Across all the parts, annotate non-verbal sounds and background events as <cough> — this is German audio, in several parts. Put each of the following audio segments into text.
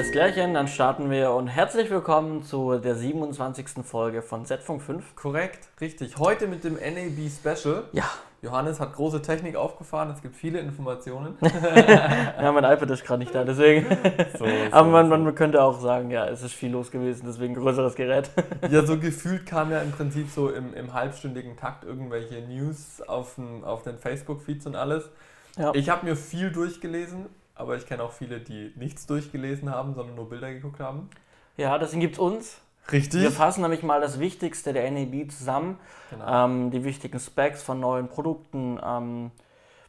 Alles klärchen, dann starten wir und herzlich willkommen zu der 27. Folge von Z-Funk 5. Korrekt, richtig. Heute mit dem NAB Special. Ja. Johannes hat große Technik aufgefahren, es gibt viele Informationen. <laughs> ja, mein iPad ist gerade nicht da, deswegen. <laughs> So, so, Aber man, man, könnte auch sagen, ja, es ist viel los gewesen, deswegen größeres Gerät. ja, so gefühlt kam ja im Prinzip so im, im halbstündigen Takt irgendwelche News auf den, auf den Facebook-Feeds und alles. Ja. Ich habe mir viel durchgelesen, aber ich kenne auch viele, die nichts durchgelesen haben, sondern nur Bilder geguckt haben. Ja, deswegen gibt es uns. Richtig. Wir fassen nämlich mal das Wichtigste der NAB zusammen. Genau. Ähm, die wichtigen Specs von neuen Produkten. Ähm,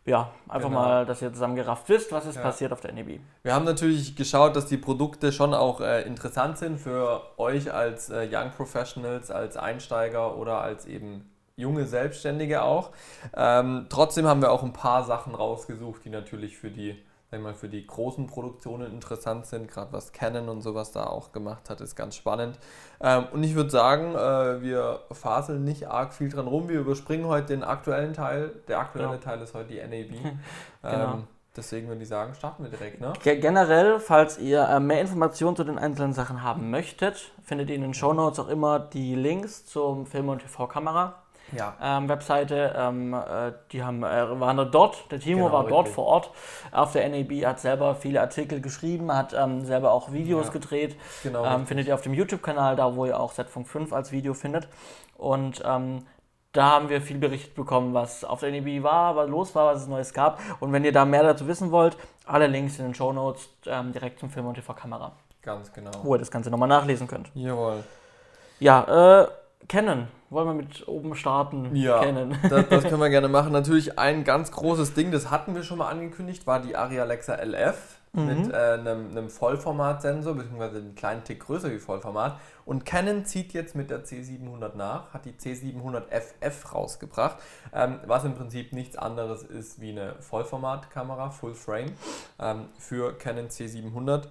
ja, einfach genau. mal, dass ihr zusammengerafft wisst, was ist ja. passiert auf der NAB. Wir haben natürlich geschaut, dass die Produkte schon auch äh, interessant sind für euch als äh, Young Professionals, als Einsteiger oder als eben junge Selbstständige auch. Ähm, trotzdem haben wir auch ein paar Sachen rausgesucht, die natürlich für die mal, für die großen Produktionen interessant sind. Gerade was Canon und sowas da auch gemacht hat, ist ganz spannend. Ähm, und ich würde sagen, äh, wir faseln nicht arg viel dran rum. Wir überspringen heute den aktuellen Teil. Der aktuelle genau. Teil ist heute die NAB. <laughs> genau. Ähm, deswegen würde ich sagen, starten wir direkt. Ne? Generell, falls ihr äh, mehr Informationen zu den einzelnen Sachen haben möchtet, findet ihr in den Show Notes auch immer die Links zum Film- und TV-Kamera ja. ähm, Webseite. Ähm, äh, die haben, äh, waren dort, der Timo genau, war dort richtig. vor Ort auf der NAB, hat selber viele Artikel geschrieben, hat ähm, selber auch Videos ja. gedreht. Genau, ähm, findet ihr auf dem YouTube-Kanal, da wo ihr auch Z-Funk 5 als Video findet. Und ähm, da haben wir viel berichtet bekommen, was auf der NAB war, was los war, was es Neues gab. Und wenn ihr da mehr dazu wissen wollt, alle Links in den Show Notes ähm, direkt zum Film und TV-Kamera. Ganz genau. Wo ihr das Ganze nochmal nachlesen könnt. Jawohl. Ja, äh, Canon. Wollen wir mit oben starten? Ja, Canon. Das, das, <laughs> können wir gerne machen. Natürlich ein ganz großes Ding, das hatten wir schon mal angekündigt, war die Arri Alexa LF mhm. mit äh, einem, einem Vollformatsensor, beziehungsweise einen kleinen Tick größer wie Vollformat. Und Canon zieht jetzt mit der C700 nach, hat die C700FF rausgebracht, ähm, was im Prinzip nichts anderes ist wie eine Vollformatkamera, Full Frame, ähm, für Canon C700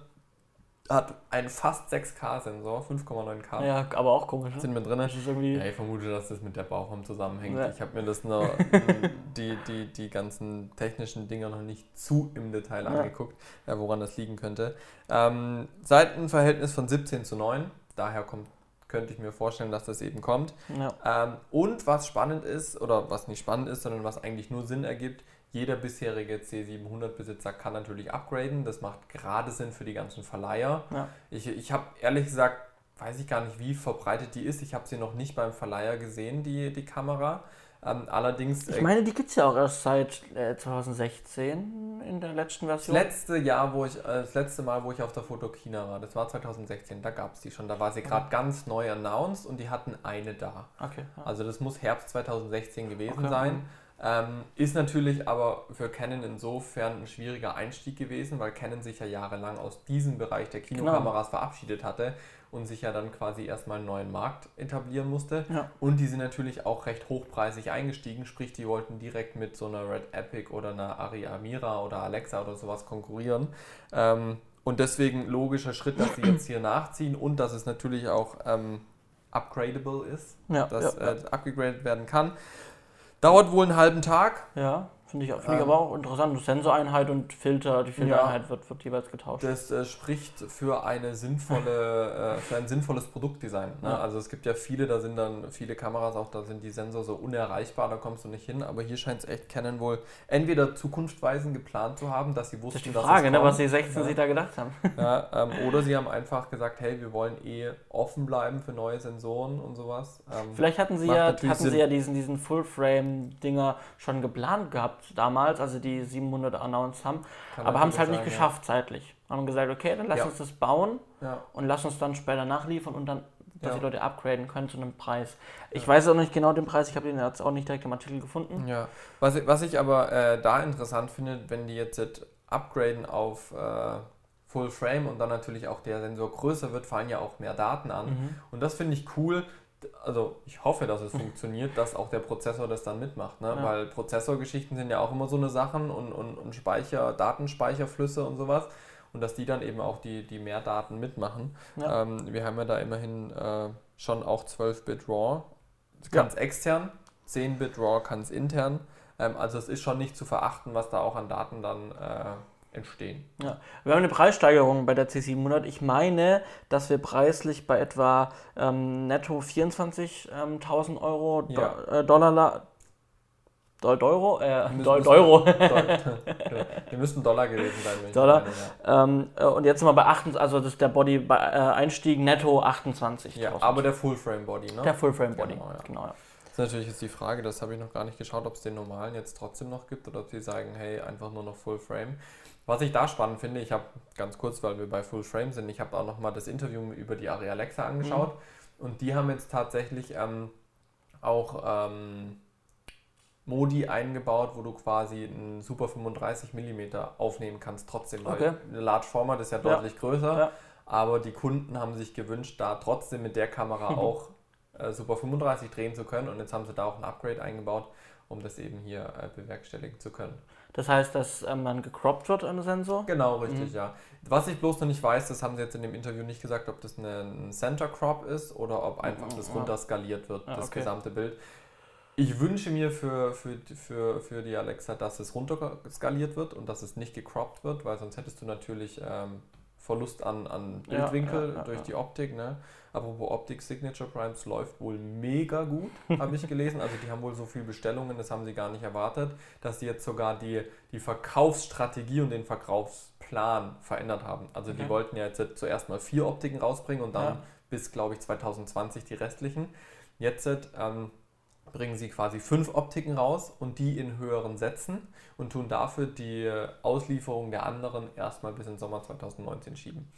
hat einen fast 6K-Sensor, 5,9K. Ja, aber auch komisch. Ne? Sind wir drin? Ja, ich vermute, dass das mit der Bauform zusammenhängt. Ja. Ich habe mir das noch, <laughs> die, die, die ganzen technischen Dinger noch nicht zu im Detail ja. angeguckt, äh, woran das liegen könnte. Ähm, Seitenverhältnis von 17 zu 9, daher kommt könnte ich mir vorstellen, dass das eben kommt. Ja. Ähm, und was spannend ist, oder was nicht spannend ist, sondern was eigentlich nur Sinn ergibt, jeder bisherige C700-Besitzer kann natürlich upgraden. Das macht gerade Sinn für die ganzen Verleiher. Ja. Ich, ich habe ehrlich gesagt, weiß ich gar nicht, wie verbreitet die ist. Ich habe sie noch nicht beim Verleiher gesehen, die, die Kamera. Ähm, allerdings. Ich meine, die gibt es ja auch erst seit äh, 2016 in der letzten Version. Das letzte Jahr, wo ich, äh, das letzte Mal, wo ich auf der Fotokina war, das war 2016, da gab es die schon. Da war sie gerade ja. ganz neu announced und die hatten eine da. Okay. Ja. Also das muss Herbst 2016 gewesen okay. sein. Ähm, ist natürlich aber für Canon insofern ein schwieriger Einstieg gewesen, weil Canon sich ja jahrelang aus diesem Bereich der Kinokameras genau. verabschiedet hatte und sich ja dann quasi erstmal einen neuen Markt etablieren musste. Ja. Und die sind natürlich auch recht hochpreisig eingestiegen, sprich, die wollten direkt mit so einer Red Epic oder einer Ari Amira oder Alexa oder sowas konkurrieren. Ähm, und deswegen logischer Schritt, dass sie jetzt hier nachziehen und dass es natürlich auch ähm, upgradable ist, ja, dass ja, äh, upgegradet werden kann. Dauert wohl einen halben Tag. Ja. Finde ich, find ich aber auch interessant. Sensoreinheit und Filter, die Filtereinheit ja, wird, wird jeweils getauscht. Das äh, spricht für, eine sinnvolle, äh, für ein sinnvolles Produktdesign. Ne? Ja. Also es gibt ja viele, da sind dann viele Kameras auch, da sind die Sensor so unerreichbar, da kommst du nicht hin. Aber hier scheint es echt Canon wohl entweder zukunftweisend geplant zu haben, dass sie wussten, das ist die Frage, ne, was die 16 ja. sich da gedacht haben. <laughs> Ja, ähm, oder sie haben einfach gesagt, hey, wir wollen eh offen bleiben für neue Sensoren und sowas. Ähm, Vielleicht hatten sie ja, hatten sie ja diesen, diesen Full-Frame-Dinger schon geplant gehabt damals, also die 700 announced haben, Kann aber haben es halt nicht geschafft ja. zeitlich. Haben gesagt, okay, dann lass ja. uns das bauen ja. und lass uns dann später nachliefern und dann, dass die Leute upgraden können zu einem Preis. Ich weiß auch nicht genau den Preis, ich habe den jetzt auch nicht direkt im Artikel gefunden. Ja, was ich, was ich aber äh, da interessant finde, wenn die jetzt upgraden auf äh, Full Frame und dann natürlich auch der Sensor größer wird, fallen ja auch mehr Daten an. Mhm. Und das finde ich cool, also ich hoffe, dass es <laughs> funktioniert, dass auch der Prozessor das dann mitmacht, ne? Ja. weil Prozessorgeschichten sind ja auch immer so eine Sachen und, und, und Speicher, Datenspeicherflüsse und sowas und dass die dann eben auch die, die mehr Daten mitmachen. Ja. Ähm, wir haben ja da immerhin äh, schon auch 12-Bit RAW, kann es ja. extern, 10-Bit RAW kann es intern, ähm, also es ist schon nicht zu verachten, was da auch an Daten dann äh, entstehen. Ja. Wir haben eine Preissteigerung bei der C700. Ich meine, dass wir preislich bei etwa ähm, netto 24.000 ähm, Euro ja. Do äh, Dollar Euro? Äh, Euro. Die <laughs> müssten Dollar gewesen sein. Dollar. Meine, ja. ähm, äh, und jetzt sind wir bei 28, also das ist der Body bei, äh, Einstieg netto 28. Ja, aber der Full Frame Body, ne? Der Full Frame Body, genau. Ja. genau ja. Das ist natürlich jetzt die Frage, das habe ich noch gar nicht geschaut, ob es den normalen jetzt trotzdem noch gibt oder ob sie sagen, hey, einfach nur noch Full Frame. Was ich da spannend finde, ich habe ganz kurz, weil wir bei Full Frame sind, ich habe auch nochmal das Interview über die Ari Alexa angeschaut mhm. und die haben jetzt tatsächlich ähm, auch ähm, Modi eingebaut, wo du quasi einen Super 35 mm aufnehmen kannst trotzdem, weil okay. eine Large Format ist ja deutlich ja. größer, ja. aber die Kunden haben sich gewünscht, da trotzdem mit der Kamera <laughs> auch äh, Super 35 drehen zu können und jetzt haben sie da auch ein Upgrade eingebaut, um das eben hier äh, bewerkstelligen zu können. Das heißt, dass ähm, dann gecroppt wird am Sensor? Genau, richtig, mhm. ja. Was ich bloß noch nicht weiß, das haben sie jetzt in dem Interview nicht gesagt, ob das eine, ein Center Crop ist oder ob einfach mhm. das runterskaliert wird, ja, das okay. gesamte Bild. Ich wünsche mir für, für, für, für die Alexa, dass es runterskaliert wird und dass es nicht gecroppt wird, weil sonst hättest du natürlich ähm, Verlust an, an Bildwinkel ja, ja, durch die Optik. Ne? Apropos Optik, Signature Primes läuft wohl mega gut, habe ich gelesen. Also die haben wohl so viele Bestellungen, das haben sie gar nicht erwartet, dass sie jetzt sogar die, die Verkaufsstrategie und den Verkaufsplan verändert haben. Also okay. die wollten ja jetzt zuerst mal vier Optiken rausbringen und dann bis, glaube ich, 2020 die restlichen. Jetzt ähm, bringen sie quasi fünf Optiken raus und die in höheren Sätzen und tun dafür die Auslieferung der anderen erstmal bis in Sommer 2019 schieben.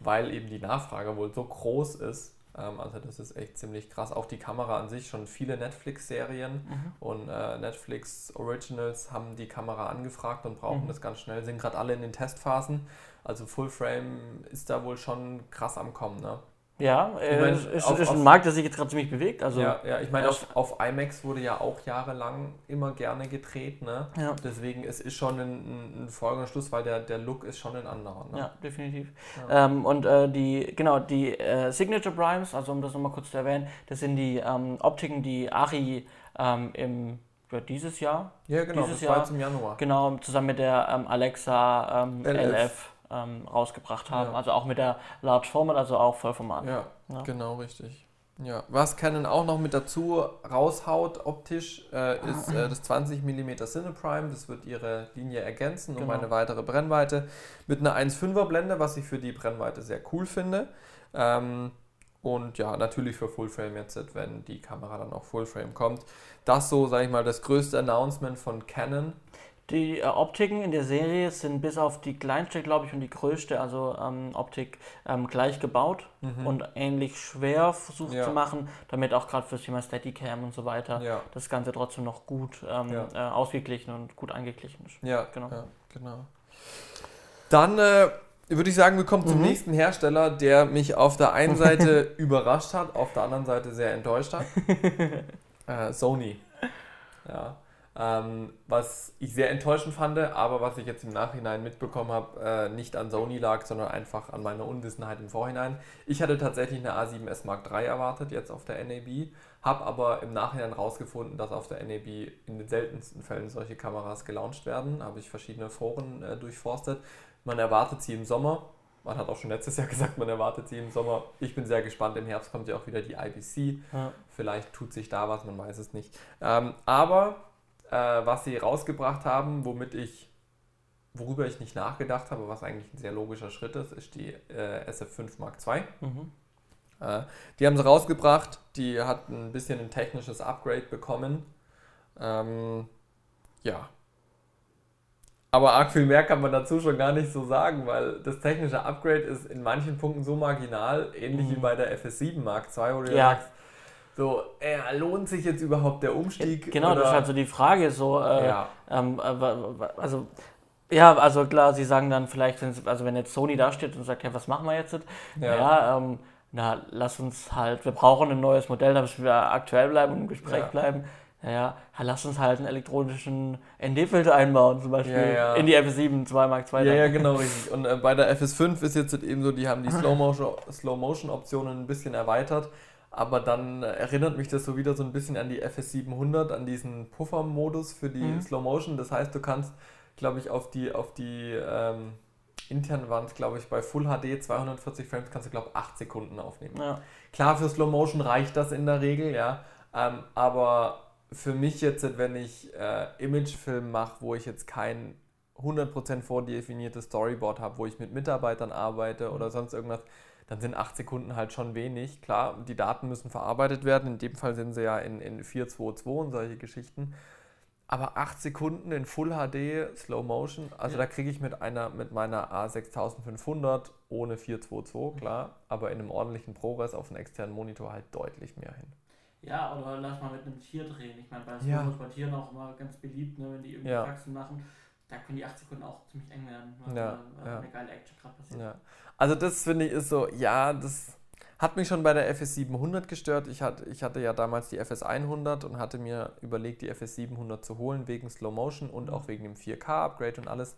Weil eben die Nachfrage wohl so groß ist. Ähm, also das ist echt ziemlich krass. Auch die Kamera an sich, schon viele Netflix-Serien mhm. und äh, Netflix Originals haben die Kamera angefragt und brauchen mhm. das ganz schnell, sind gerade alle in den Testphasen. Also Full Frame ist da wohl schon krass am Kommen. Ne? Ja, ich mein, ist, auf, ist ein Markt, der sich jetzt gerade ziemlich bewegt. Also, ja, ja, ich meine, auf, auf IMAX wurde ja auch jahrelang immer gerne gedreht. Ne? Ja. Deswegen es ist schon ein, ein folgender Schluss, weil der, der Look ist schon ein anderer. Ne? Ja, definitiv. Ja. Ähm, und äh, die, genau, die äh, Signature Primes, also um das nochmal kurz zu erwähnen, das sind die ähm, Optiken, die Ari ähm, im dieses Jahr. Ja, genau, dieses das Jahr, zum Januar. Genau, zusammen mit der ähm, Alexa ähm, LF. LF ähm, rausgebracht haben. Ja. Also auch mit der Large Format, also auch Vollformat. Ja, ja. genau richtig. Ja, was Canon auch noch mit dazu raushaut optisch, äh, ist äh, das 20 mm Cineprime. Das wird ihre Linie ergänzen genau. um eine weitere Brennweite mit einer 1,5er Blende, was ich für die Brennweite sehr cool finde. Ähm, und ja, natürlich für Fullframe jetzt, wenn die Kamera dann auch Fullframe kommt. Das so, sage ich mal, das größte Announcement von Canon. Die äh, Optiken in der Serie sind bis auf die kleinste, glaube ich, und die größte, also ähm, Optik, ähm, gleich gebaut mhm. und ähnlich schwer versucht ja. zu machen, damit auch gerade fürs Thema Steadicam und so weiter ja. das Ganze trotzdem noch gut ähm, ja. äh, ausgeglichen und gut eingeglichen ist. Ja, genau. genau. Dann äh, würde ich sagen, wir kommen zum mhm. nächsten Hersteller, der mich auf der einen Seite <laughs> überrascht hat, auf der anderen Seite sehr enttäuscht hat. <laughs> äh, Sony. Ja. Ähm, was ich sehr enttäuschend fand, aber was ich jetzt im Nachhinein mitbekommen habe, äh, nicht an Sony lag, sondern einfach an meiner Unwissenheit im Vorhinein. Ich hatte tatsächlich eine A7S Mark III erwartet, jetzt auf der NAB, habe aber im Nachhinein rausgefunden, dass auf der NAB in den seltensten Fällen solche Kameras gelauncht werden. Habe ich verschiedene Foren äh, durchforstet. Man erwartet sie im Sommer. Man hat auch schon letztes Jahr <laughs> gesagt, man erwartet sie im Sommer. Ich bin sehr gespannt. Im Herbst kommt ja auch wieder die IBC. Ja. Vielleicht tut sich da was, man weiß es nicht. Ähm, aber äh, was sie rausgebracht haben, womit ich, worüber ich nicht nachgedacht habe, was eigentlich ein sehr logischer Schritt ist, ist die äh, SF5 Mark II. Mhm. Äh, die haben sie rausgebracht, die hat ein bisschen ein technisches Upgrade bekommen. Ähm, ja. Aber arg viel mehr kann man dazu schon gar nicht so sagen, weil das technische Upgrade ist in manchen Punkten so marginal, ähnlich mhm. wie bei der FS7 Mark II, wo du ja. sagst, so, äh, lohnt sich jetzt überhaupt der Umstieg? Genau, oder? das ist halt so die Frage. So, äh, ja. Ähm, äh, also, ja, also klar, sie sagen dann vielleicht, also wenn jetzt Sony da steht und sagt, ja, was machen wir jetzt? Ja, ja ähm, na, lass uns halt, wir brauchen ein neues Modell, damit wir aktuell bleiben und im Gespräch ja. bleiben. Ja, lass uns halt einen elektronischen ND-Filter einbauen, zum Beispiel ja, ja. in die FS7 2 Mark II. Ja, ja, genau, <laughs> richtig. Und äh, bei der FS5 ist jetzt eben so, die haben die Slow-Motion-Optionen Slow ein bisschen erweitert aber dann erinnert mich das so wieder so ein bisschen an die FS700, an diesen Puffer-Modus für die mhm. Slow Motion. Das heißt, du kannst glaube ich, auf die, auf die ähm, internen Wand, glaube ich, bei Full HD 240 Frames kannst du, glaube ich, 8 Sekunden aufnehmen. Ja. Klar, für Slow Motion reicht das in der Regel, ja. Ähm, aber für mich jetzt, wenn ich äh, Imagefilm mache, wo ich jetzt kein 100% vordefiniertes Storyboard habe, wo ich mit Mitarbeitern arbeite oder mhm. sonst irgendwas, dann sind 8 Sekunden halt schon wenig. Klar, die Daten müssen verarbeitet werden. In dem Fall sind sie ja in, in 422 und solche Geschichten. Aber 8 Sekunden in Full HD, Slow Motion, also ja. da kriege ich mit einer mit meiner A6500 ohne 422, klar, aber in einem ordentlichen ProRes auf einem externen Monitor halt deutlich mehr hin. Ja, oder lass mal mit einem Tier drehen. Ich meine, bei Slow ja. bei Tieren auch immer ganz beliebt, ne, wenn die irgendwie ja. Faxen machen da können die 8 Sekunden auch ziemlich eng werden, weil ja, ja. eine geile Action gerade passiert. Ja. Also das finde ich ist so, ja, das hat mich schon bei der FS 700 gestört. Ich hatte, ich hatte ja damals die FS 100 und hatte mir überlegt, die FS 700 zu holen, wegen Slow Motion und auch wegen dem 4K-Upgrade und alles.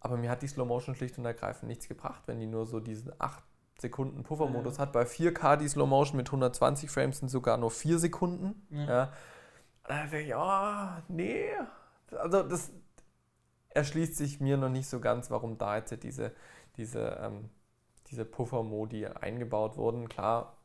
Aber mir hat die Slow Motion schlicht und ergreifend nichts gebracht, wenn die nur so diesen 8 Sekunden Puffermodus ja. hat. Bei 4K die Slow Motion mit 120 Frames sind sogar nur 4 Sekunden. Ja. ja. Da denke ich, oh, nee. Also das, erschließt sich mir noch nicht so ganz, warum da jetzt diese, diese, ähm, diese Puffer-Modi eingebaut wurden. Klar,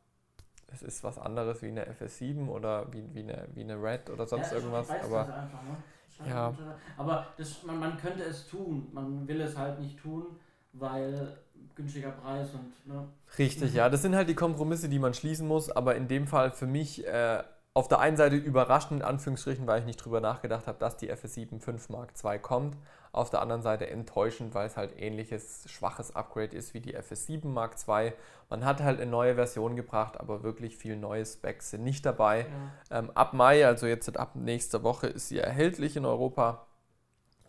es ist was anderes wie eine FS7 oder wie, wie, eine, wie eine Red oder sonst ja, irgendwas. Aber, einfach, ne? ja. aber das, man, man könnte es tun, man will es halt nicht tun, weil günstiger Preis und. Ne? Richtig, ja, das sind halt die Kompromisse, die man schließen muss, aber in dem Fall für mich äh, auf der einen Seite überraschend, in Anführungsstrichen, weil ich nicht drüber nachgedacht habe, dass die FS7 5 Mark II kommt. Auf der anderen Seite enttäuschend, weil es halt ähnliches schwaches Upgrade ist wie die FS7 Mark II. Man hat halt eine neue Version gebracht, aber wirklich viel neue Specs sind nicht dabei. Ja. Ähm, ab Mai, also jetzt ab nächster Woche, ist sie erhältlich in Europa.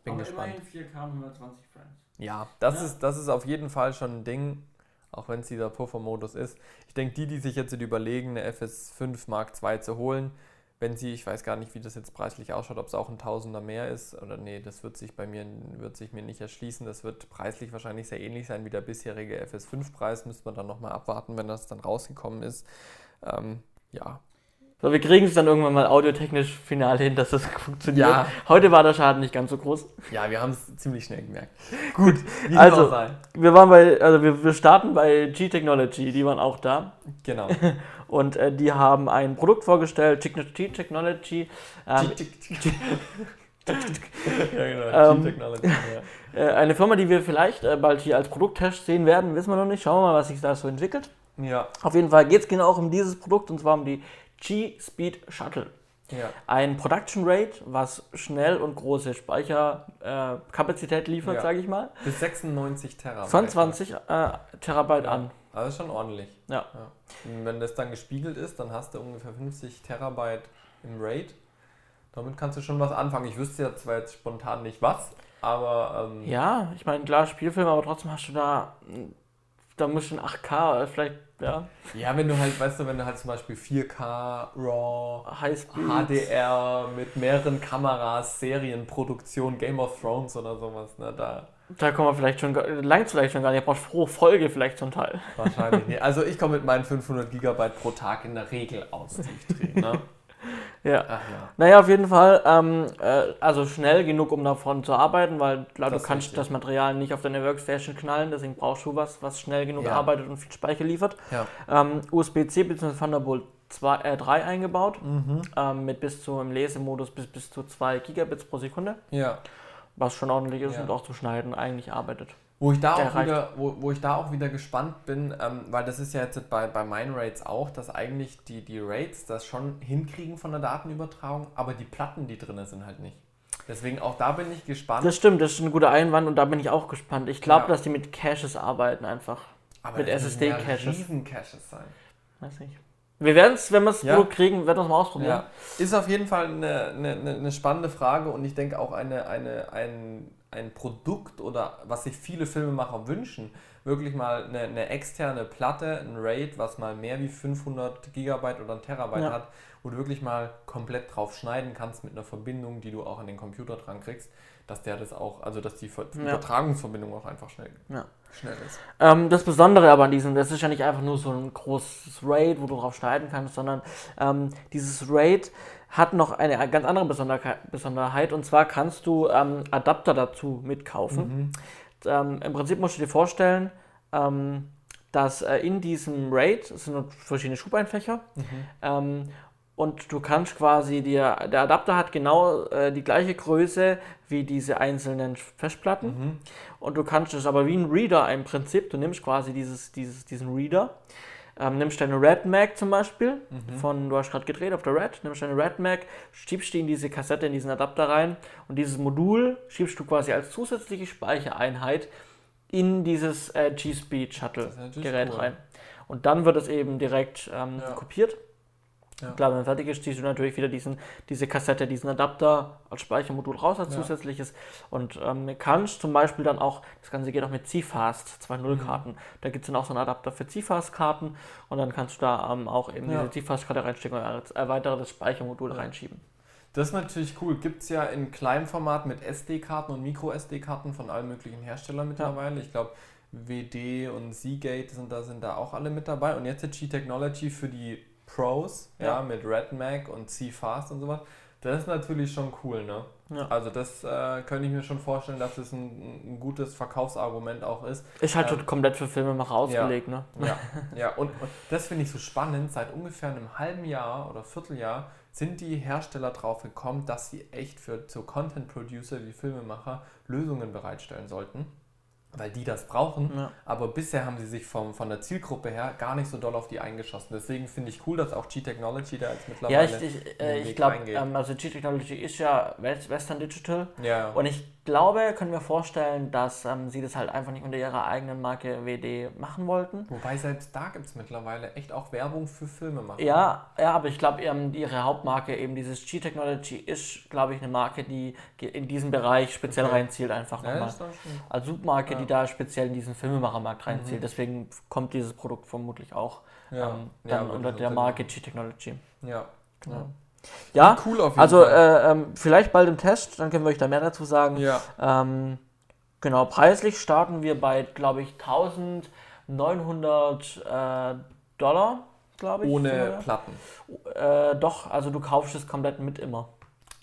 Bin aber gespannt. 4K 120 Frames. Ja, das, ja. Ist, das ist auf jeden Fall schon ein Ding auch wenn es dieser Puffer-Modus ist. Ich denke, die, die sich jetzt überlegen, eine FS5 Mark II zu holen, wenn sie, ich weiß gar nicht, wie das jetzt preislich ausschaut, ob es auch ein Tausender mehr ist oder nee, das wird sich bei mir, wird sich mir nicht erschließen. Das wird preislich wahrscheinlich sehr ähnlich sein wie der bisherige FS5-Preis. Müsste man dann nochmal abwarten, wenn das dann rausgekommen ist. Ähm, ja, so, wir kriegen es dann irgendwann mal audiotechnisch final hin, dass das <laughs> funktioniert. Ja. Heute war der Schaden nicht ganz so groß. Ja, wir haben es ziemlich schnell gemerkt. Gut, also wir waren bei, also wir, wir starten bei G-Technology, die waren auch da. Genau. <laughs> Und äh, die haben ein Produkt vorgestellt, G-Technology. Ähm, <laughs> ja, genau, G-Technology. Ähm, äh, eine Firma, die wir vielleicht äh, bald hier als Produkttest sehen werden, wissen wir noch nicht. Schauen wir mal, was sich da so entwickelt. Ja. Auf jeden Fall geht es genau auch um dieses Produkt und zwar um die G-Speed Shuttle. Ja. Ein Production Rate, was schnell und große Speicherkapazität äh, liefert, ja. sage ich mal. Bis 96 Terabyte. Von 20 äh, Terabyte ja. an. Also schon ordentlich. Ja. ja. wenn das dann gespiegelt ist, dann hast du ungefähr 50 Terabyte im Rate. Damit kannst du schon was anfangen. Ich wüsste ja zwar jetzt spontan nicht was, aber. Ähm ja, ich meine, klar, Spielfilm, aber trotzdem hast du da. Da muss schon 8K, vielleicht ja. Ja, wenn du halt, weißt du, wenn du halt zum Beispiel 4K, RAW, HDR mit mehreren Kameras, Serienproduktion, Game of Thrones oder sowas, ne, da. Da kommen wir vielleicht schon, langt vielleicht schon gar nicht, brauchst pro Folge vielleicht zum Teil. Wahrscheinlich nicht. Also ich komme mit meinen 500 Gigabyte pro Tag in der Regel aus, die ich drehe, ne? <laughs> Ja. Ach, ja. Naja, auf jeden Fall, ähm, äh, also schnell genug, um davon zu arbeiten, weil klar, du kannst richtig. das Material nicht auf deine Workstation knallen, deswegen brauchst du was, was schnell genug ja. arbeitet und viel Speicher liefert. Ja. Ähm, USB-C bzw. Thunderbolt 2, äh, 3 eingebaut, mhm. ähm, mit bis zu im Lesemodus bis, bis zu 2 Gigabits pro Sekunde. Ja. Was schon ordentlich ist und auch zu schneiden eigentlich arbeitet. Wo ich da, auch wieder, wo, wo ich da auch wieder gespannt bin, ähm, weil das ist ja jetzt bei, bei meinen Rates auch, dass eigentlich die, die Rates das schon hinkriegen von der Datenübertragung, aber die Platten, die drin sind, halt nicht. Deswegen auch da bin ich gespannt. Das stimmt, das ist ein guter Einwand und da bin ich auch gespannt. Ich glaube, ja. dass die mit Caches arbeiten einfach. Aber mit SSD-Caches. riesen Caches sein. Weiß nicht. Wir werden es, wenn wir es ja. kriegen, werden wir es mal ausprobieren. Ja. Ist auf jeden Fall eine, eine, eine spannende Frage und ich denke auch eine, eine, ein ein Produkt oder was sich viele Filmemacher wünschen, wirklich mal eine, eine, externe Platte, ein RAID, was mal mehr wie 500 Gigabyte oder ein Terabyte ja. hat, wo du wirklich mal komplett drauf schneiden kannst mit einer Verbindung, die du auch an den Computer dran kriegst, dass der das auch, also dass die Ver ja. Übertragungsverbindung auch einfach schnell, ja. schnell ist. Ähm, das Besondere aber an diesem, das ist ja nicht einfach nur so ein großes RAID, wo du drauf schneiden kannst, sondern ähm, dieses RAID hat noch eine ganz andere Besonderheit und zwar kannst du ähm, Adapter dazu mitkaufen. Mhm. Ähm, Im Prinzip musst du dir vorstellen, ähm, dass äh, in diesem RAID, es sind verschiedene Schubeinfächer, mhm. ähm, und du kannst quasi dir, der Adapter hat genau äh, die gleiche Größe wie diese einzelnen Festplatten mhm. und du kannst es aber wie ein Reader im Prinzip, du nimmst quasi dieses, dieses, diesen Reader, ähm, nimmst deine Red Mag zum Beispiel, mhm. von, du hast gerade gedreht auf der Red, nimmst deine Red Mag, schiebst die in diese Kassette, in diesen Adapter rein und dieses Modul schiebst du quasi als zusätzliche Speichereinheit in dieses äh, G-Speed Shuttle Gerät cool. rein. Und dann wird es eben direkt ähm, ja. kopiert ja. Klar, wenn fertig ist, ziehst du natürlich wieder diesen, diese Kassette, diesen Adapter als Speichermodul raus als ja. zusätzliches und ähm, kannst zum Beispiel dann auch, das Ganze geht auch mit CFast 2.0 Karten, mhm. da gibt es dann auch so einen Adapter für CFast Karten und dann kannst du da ähm, auch eben ja. diese CFast Karte reinstecken und als erweitertes Speichermodul ja. reinschieben. Das ist natürlich cool. Gibt es ja in kleinem Format mit SD-Karten und Micro-SD-Karten von allen möglichen Herstellern mittlerweile. Ich glaube, WD und Seagate sind da, sind da auch alle mit dabei. Und jetzt hat G-Technology für die Pros, ja, ja mit RedMac und C-Fast und sowas. Das ist natürlich schon cool, ne? Ja. Also das äh, könnte ich mir schon vorstellen, dass es ein, ein gutes Verkaufsargument auch ist. Ist halt ähm, komplett für Filmemacher ausgelegt, ja, ne? Ja, <laughs> ja. Und, und das finde ich so spannend. Seit ungefähr einem halben Jahr oder Vierteljahr sind die Hersteller drauf gekommen, dass sie echt für so Content Producer wie Filmemacher Lösungen bereitstellen sollten weil die das brauchen. Ja. Aber bisher haben sie sich vom, von der Zielgruppe her gar nicht so doll auf die eingeschossen. Deswegen finde ich cool, dass auch G-Technology da jetzt mittlerweile. Ja, ich, ich, äh, ich glaube, ähm, also G-Technology ist ja Western Digital. Ja. Und ich glaube, können wir vorstellen, dass ähm, sie das halt einfach nicht unter ihrer eigenen Marke WD machen wollten. Wobei selbst da gibt es mittlerweile echt auch Werbung für Filme machen. Ja, ja aber ich glaube, ähm, ihre Hauptmarke, eben dieses G-Technology, ist, glaube ich, eine Marke, die in diesen Bereich speziell okay. reinzielt, einfach nochmal. Ja, Als Submarke, ja. die da speziell in diesen Filmemachermarkt reinzielt. Mhm. Deswegen kommt dieses Produkt vermutlich auch ja. ähm, dann unter der Marke G-Technology. Ja, genau. Ja, cool auf jeden also äh, ähm, vielleicht bald im Test, dann können wir euch da mehr dazu sagen. Ja. Ähm, genau, preislich starten wir bei, glaube ich, 1900 äh, Dollar, glaube ich. Ohne? Platten. Äh, doch, also du kaufst es komplett mit immer.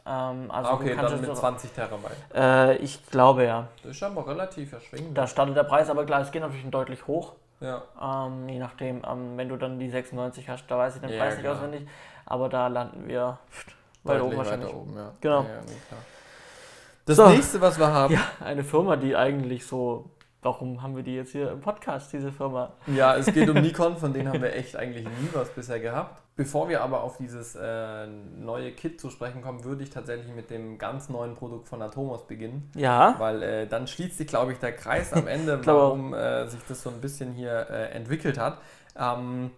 Ähm, also okay, dann mit 20 Terabyte. Äh, ich glaube ja. Das ist aber relativ erschwingend. Da startet der Preis, aber klar, es geht natürlich deutlich hoch. Ja. Ähm, je nachdem, ähm, wenn du dann die 96 hast, da weiß ich den ja, Preis nicht klar. auswendig aber da landen wir weiter oben wahrscheinlich. Weiter oben, ja. Genau. Ja, ja, das so. nächste, was wir haben. Ja, eine Firma, die eigentlich so. Warum haben wir die jetzt hier im Podcast, diese Firma? Ja, es geht um <laughs> Nikon, von denen haben wir echt eigentlich nie was bisher gehabt. Bevor wir aber auf dieses äh, neue Kit zu sprechen kommen, würde ich tatsächlich mit dem ganz neuen Produkt von Atomos beginnen. Ja. Weil äh, dann schließt sich, glaube ich, der Kreis am Ende, <laughs> warum äh, sich das so ein bisschen hier äh, entwickelt hat. Ähm,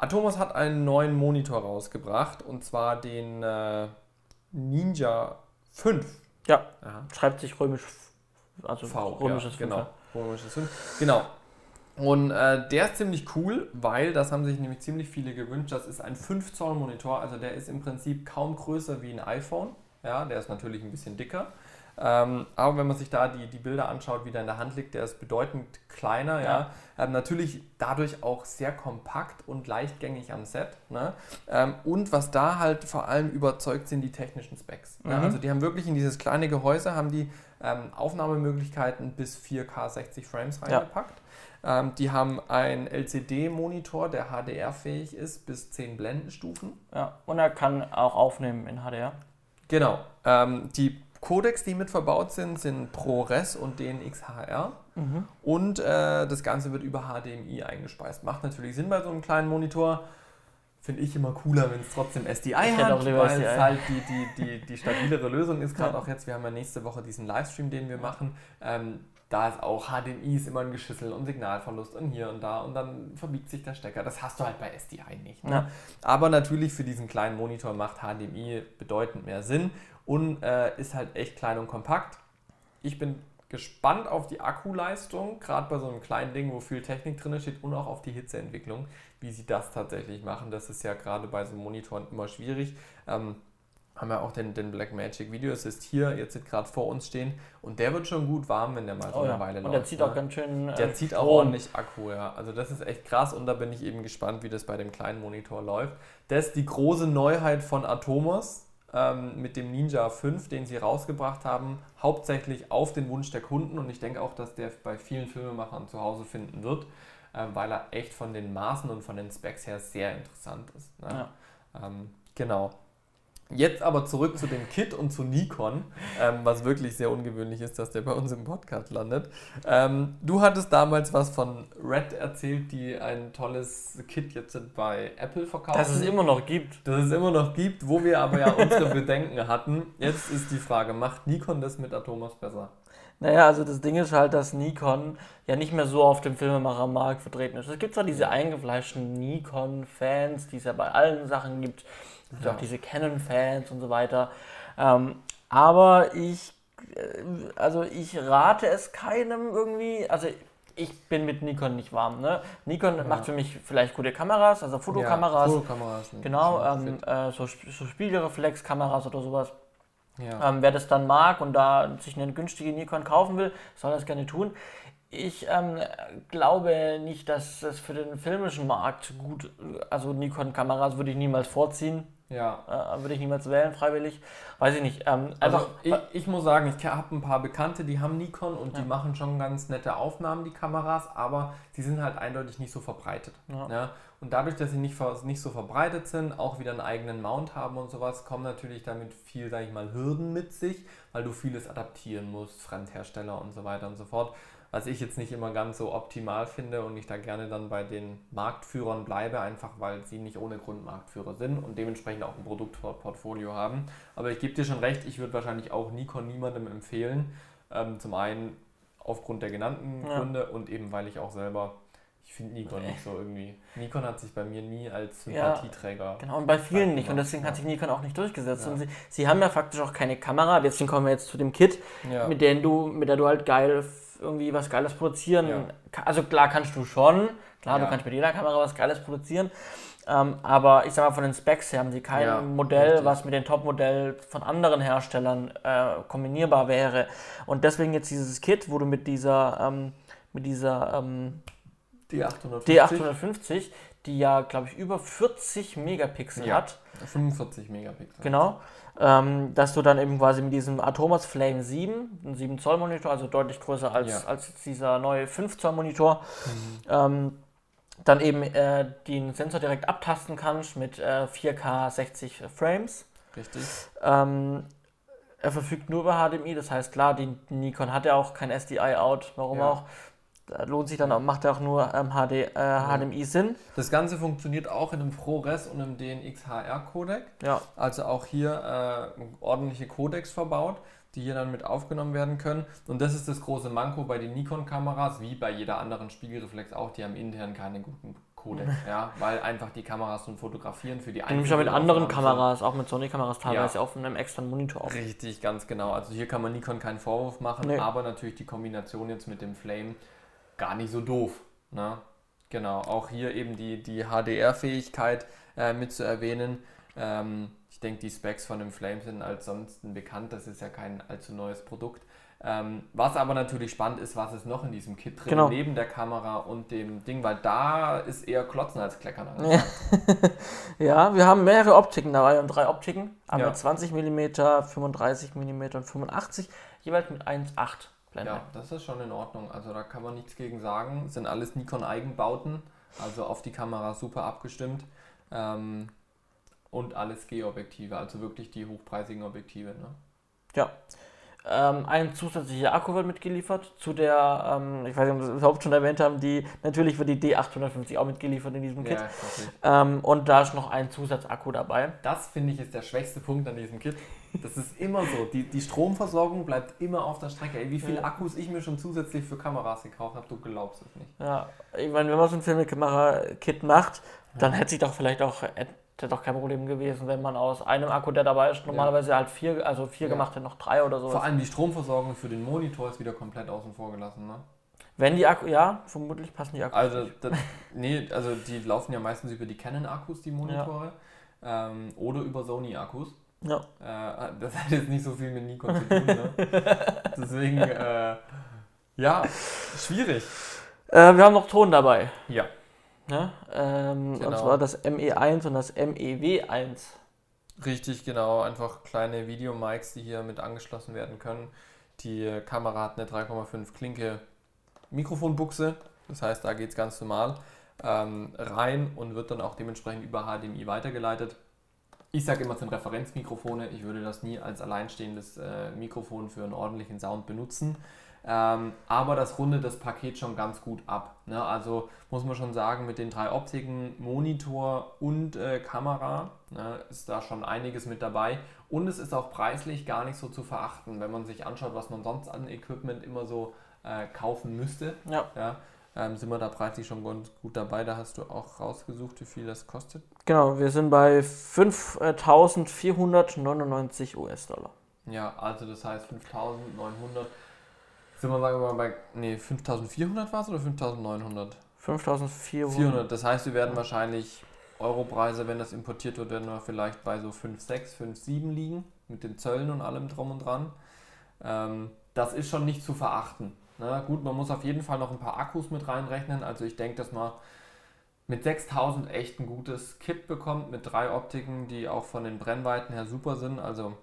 Atomos hat einen neuen Monitor rausgebracht und zwar den äh, Ninja 5. Ja, Aha. schreibt sich römisch, also v, römisches ja, 5. Genau, römisches 5. Genau. Und äh, der ist ziemlich cool, weil das haben sich nämlich ziemlich viele gewünscht. Das ist ein 5 Zoll Monitor, also der ist im Prinzip kaum größer wie ein iPhone. Ja, der ist natürlich ein bisschen dicker. Ähm, aber wenn man sich da die, die Bilder anschaut, wie der in der Hand liegt, der ist bedeutend kleiner. Ja. ja. Ähm, natürlich dadurch auch sehr kompakt und leichtgängig am Set. Ne? Ähm, und was da halt vor allem überzeugt, sind die technischen Specs. Mhm. Ja, also die haben wirklich in dieses kleine Gehäuse haben die ähm, Aufnahmemöglichkeiten bis 4K 60 Frames reingepackt. Ja. Ähm, die haben einen LCD-Monitor, der HDR-fähig ist, bis 10 Blendenstufen. Ja, und er kann auch aufnehmen in HDR. Genau. Ähm, die Codecs, die mit verbaut sind, sind ProRes und DNxHR. Mhm. Und äh, das Ganze wird über HDMI eingespeist. Macht natürlich Sinn bei so einem kleinen Monitor. Finde ich immer cooler, wenn es trotzdem SDI ich hat, weil es halt die, die, die, die <laughs> stabilere Lösung ist. Gerade ja. auch jetzt, wir haben ja nächste Woche diesen Livestream, den wir machen. Ähm, da ist auch HDMI ist immer ein Geschüssel und Signalverlust und hier und da und dann verbiegt sich der Stecker. Das hast du halt bei SDI nicht. Ne? Ja. Aber natürlich für diesen kleinen Monitor macht HDMI bedeutend mehr Sinn und äh, ist halt echt klein und kompakt. Ich bin gespannt auf die Akkuleistung, gerade bei so einem kleinen Ding, wo viel Technik drin steht und auch auf die Hitzeentwicklung, wie sie das tatsächlich machen. Das ist ja gerade bei so Monitoren immer schwierig. Ähm, haben wir auch den, den Blackmagic Video Assist hier jetzt gerade vor uns stehen und der wird schon gut warm, wenn der mal so oh, eine ja. Weile läuft. Und der zieht ne? auch ganz schön. Äh, der zieht auch ordentlich Akku, ja. Also das ist echt krass und da bin ich eben gespannt, wie das bei dem kleinen Monitor läuft. Das ist die große Neuheit von Atomos ähm, mit dem Ninja 5, den sie rausgebracht haben, hauptsächlich auf den Wunsch der Kunden und ich denke auch, dass der bei vielen Filmemachern zu Hause finden wird, äh, weil er echt von den Maßen und von den Specs her sehr interessant ist. Ne? Ja. Ähm, genau. Jetzt aber zurück zu dem Kit und zu Nikon, ähm, was wirklich sehr ungewöhnlich ist, dass der bei uns im Podcast landet. Ähm, du hattest damals was von Red erzählt, die ein tolles Kit jetzt bei Apple verkaufen. Dass es immer noch gibt. Dass es immer noch gibt, wo wir aber ja unsere <laughs> Bedenken hatten. Jetzt ist die Frage, macht Nikon das mit Atomos besser? Naja, also das Ding ist halt, dass Nikon ja nicht mehr so auf dem Filmemachermarkt vertreten ist. Es gibt zwar diese eingefleischten Nikon-Fans, die es ja bei allen Sachen gibt, es ja. auch diese Canon-Fans und so weiter. Ähm, aber ich, äh, also ich rate es keinem irgendwie, also ich bin mit Nikon nicht warm. Ne? Nikon ja. macht für mich vielleicht gute Kameras, also Fotokameras. Ja, Fotokameras. Genau, ähm, äh, so, so Spiegelreflexkameras oder sowas. Ja. Ähm, wer das dann mag und da sich eine günstige Nikon kaufen will, soll das gerne tun. Ich ähm, glaube nicht, dass es für den filmischen Markt gut, also Nikon-Kameras würde ich niemals vorziehen. Ja. Äh, würde ich niemals wählen, freiwillig. Weiß ich nicht. Ähm, also ich, ich, muss sagen, ich habe ein paar Bekannte, die haben Nikon und ja. die machen schon ganz nette Aufnahmen, die Kameras, aber sie sind halt eindeutig nicht so verbreitet. Ja. ja. Und dadurch, dass sie nicht, nicht so verbreitet sind, auch wieder einen eigenen Mount haben und sowas, kommen natürlich damit viel, sage ich mal, Hürden mit sich, weil du vieles adaptieren musst, Fremdhersteller und so weiter und so fort was ich jetzt nicht immer ganz so optimal finde und ich da gerne dann bei den Marktführern bleibe, einfach weil sie nicht ohne Grund Marktführer sind und dementsprechend auch ein Produktportfolio haben. Aber ich gebe dir schon recht, ich würde wahrscheinlich auch Nikon niemandem empfehlen. Ähm, zum einen aufgrund der genannten ja. Gründe und eben weil ich auch selber ich finde Nikon nicht so irgendwie. Nikon hat sich bei mir nie als Sympathieträger. Ja, genau, und bei vielen nicht. Und deswegen hat sich Nikon auch nicht durchgesetzt. Ja. Und sie, sie haben ja faktisch auch keine Kamera. Deswegen kommen wir jetzt zu dem Kit, ja. mit, der du, mit der du halt geil irgendwie was Geiles produzieren. Ja. Also klar kannst du schon, klar, ja. du kannst mit jeder Kamera was Geiles produzieren. Ähm, aber ich sag mal, von den Specs her haben sie kein ja, Modell, richtig. was mit den Top-Modellen von anderen Herstellern äh, kombinierbar wäre. Und deswegen jetzt dieses Kit, wo du mit dieser, ähm, mit dieser ähm, D850. D850, die ja, glaube ich, über 40 Megapixel ja, hat. 45 Megapixel. Genau ähm, dass du dann eben quasi mit diesem Atomos Flame 7, ein 7 Zoll Monitor, also deutlich größer als, ja. als dieser neue 5 Zoll Monitor, mhm. ähm, dann eben äh, den Sensor direkt abtasten kannst mit äh, 4K 60 Frames. Richtig. Ähm, er verfügt nur über HDMI, das heißt klar, die Nikon hat ja auch kein SDI-Out, warum ja. auch lohnt sich dann, macht ja auch nur ähm, HD, äh, HDMI Sinn. Das Ganze funktioniert auch in einem ProRes und einem DNX HR Codec. Ja. Also auch hier äh, ordentliche Codecs verbaut, die hier dann mit aufgenommen werden können. Und das ist das große Manko bei den Nikon-Kameras, wie bei jeder anderen Spiegelreflex auch, die haben intern keine guten Codecs, <laughs> ja, weil einfach die Kameras zum Fotografieren für die einzelnen. Nämlich auch mit anderen Kameras, auch mit Sony-Kameras teilweise ja. auf einem externen Monitor. Auch. Richtig, ganz genau. Also hier kann man Nikon keinen Vorwurf machen, nee. aber natürlich die Kombination jetzt mit dem Flame gar nicht so doof. Ne? Genau, auch hier eben die, die HDR-Fähigkeit äh, mit zu erwähnen. Ähm, ich denke, die Specs von dem Flame sind als sonst bekannt, das ist ja kein allzu neues Produkt. Ähm, was aber natürlich spannend ist, was ist noch in diesem Kit drin, genau. neben der Kamera und dem Ding, weil da ist eher Klotzen als Kleckern. <laughs> Ja. ja, wir haben mehrere Optiken dabei und drei Optiken, aber ja. 20 mm, 35 mm und 85, jeweils mit 1,8 Blende. Ja, das ist schon in Ordnung. Also da kann man nichts gegen sagen. Das sind alles Nikon-Eigenbauten, also auf die Kamera super abgestimmt. Ähm, und alles G-Objektive, also wirklich die hochpreisigen Objektive. Ne? Ja. Ähm, ein zusätzlicher Akku wird mitgeliefert zu der, ähm, ich weiß nicht, ob wir es überhaupt schon erwähnt haben, die natürlich wird die D850 auch mitgeliefert in diesem Kit. Ja, ähm, und da ist noch ein Zusatzakku dabei. Das finde ich ist der schwächste Punkt an diesem Kit. Das ist immer so. Die, die Stromversorgung bleibt immer auf der Strecke. Ey, wie viele Akkus ich mir schon zusätzlich für Kameras gekauft habe, du glaubst es nicht. Ja, ich meine, wenn man so ein Filmkamera-Kit macht, dann hätte sich doch vielleicht auch hätte doch kein Problem gewesen, wenn man aus einem Akku, der dabei ist, normalerweise ja. halt vier, also vier ja. gemacht hätte, noch drei oder so. Vor allem die Stromversorgung für den Monitor ist wieder komplett außen vor gelassen, ne? Wenn die Akku, ja, vermutlich passen die Akkus. Also, das, nee, also die laufen ja meistens über die Canon-Akkus, die Monitore, ja. ähm, oder über Sony-Akkus. Ja. Äh, das hat jetzt nicht so viel mit Nikon zu tun. Ne? <laughs> Deswegen, äh, ja, schwierig. Äh, wir haben noch Ton dabei. Ja. ja ähm, genau. Und zwar das ME1 und das MEW1. Richtig, genau. Einfach kleine Videomics, die hier mit angeschlossen werden können. Die Kamera hat eine 3,5 Klinke Mikrofonbuchse. Das heißt, da geht es ganz normal ähm, rein und wird dann auch dementsprechend über HDMI weitergeleitet. Ich sage immer, es sind Referenzmikrofone. Ich würde das nie als alleinstehendes äh, Mikrofon für einen ordentlichen Sound benutzen. Ähm, aber das rundet das Paket schon ganz gut ab. Ne? Also muss man schon sagen, mit den drei Optiken, Monitor und äh, Kamera ne, ist da schon einiges mit dabei. Und es ist auch preislich gar nicht so zu verachten, wenn man sich anschaut, was man sonst an Equipment immer so äh, kaufen müsste. Ja. ja ähm, sind wir da preislich schon gut dabei. Da hast du auch rausgesucht, wie viel das kostet. Genau, wir sind bei 5.499 US-Dollar. Ja, also das heißt 5.900. Sind wir sagen wir mal bei, nee, 5.400 war es oder 5.900? 5.400. Das heißt, wir werden wahrscheinlich Europreise, wenn das importiert wird, werden wir vielleicht bei so 5, 6, 5, 7 liegen, mit den Zöllen und allem drum und dran. Ähm, das ist schon nicht zu verachten. Na gut, man muss auf jeden Fall noch ein paar Akkus mit reinrechnen. Also ich denke, dass man mit 6000 echt ein gutes Kit bekommt, mit drei Optiken, die auch von den Brennweiten her super sind. Also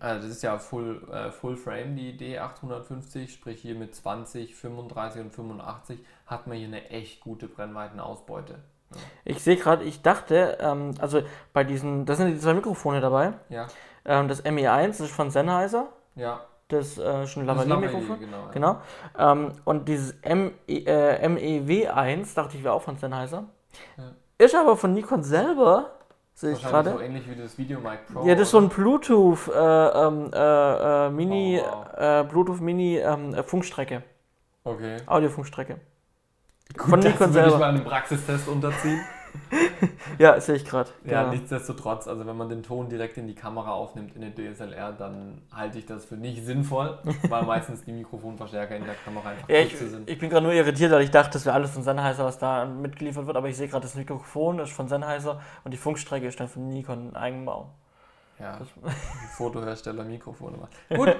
äh, das ist ja Full, äh, Full Frame, die D850, sprich hier mit 20, 35 und 85 hat man hier eine echt gute Brennweitenausbeute. Ja. Ich sehe gerade, ich dachte, ähm, also bei diesen, das sind die zwei Mikrofone dabei. Ja. Ähm, das ME1 das ist von Sennheiser. Ja das äh, schon Lavalier-Mikrofon. Genau. Ja. genau. Ähm, und dieses M äh, MEW1, dachte ich, wäre auch von Sennheiser. Ja. Ist aber von Nikon selber, sehe ich gerade. so ähnlich wie das Videomic Pro. Ja, das ist so ein Bluetooth äh, ähm, äh, äh, Mini, oh, wow. Äh, Bluetooth Mini ähm, Funkstrecke. Okay. Audiofunkstrecke. Gut, von Nikon selber. Ich mal einen Praxistest unterziehen. <laughs> ja, sehe ich gerade. Ja, genau. nichtsdestotrotz, also wenn man den Ton direkt in die Kamera aufnimmt in der DSLR, dann halte ich das für nicht sinnvoll, <laughs> weil meistens die Mikrofonverstärker in der Kamera einfach ja, ich, sind. Ich bin gerade nur irritiert, weil ich dachte, das wäre alles von Sennheiser, was da mitgeliefert wird, aber ich sehe gerade, das Mikrofon ist von Sennheiser und die Funkstrecke ist dann von Nikon Eigenbau. Ja, <laughs> Fotohersteller Mikrofone macht. Gut.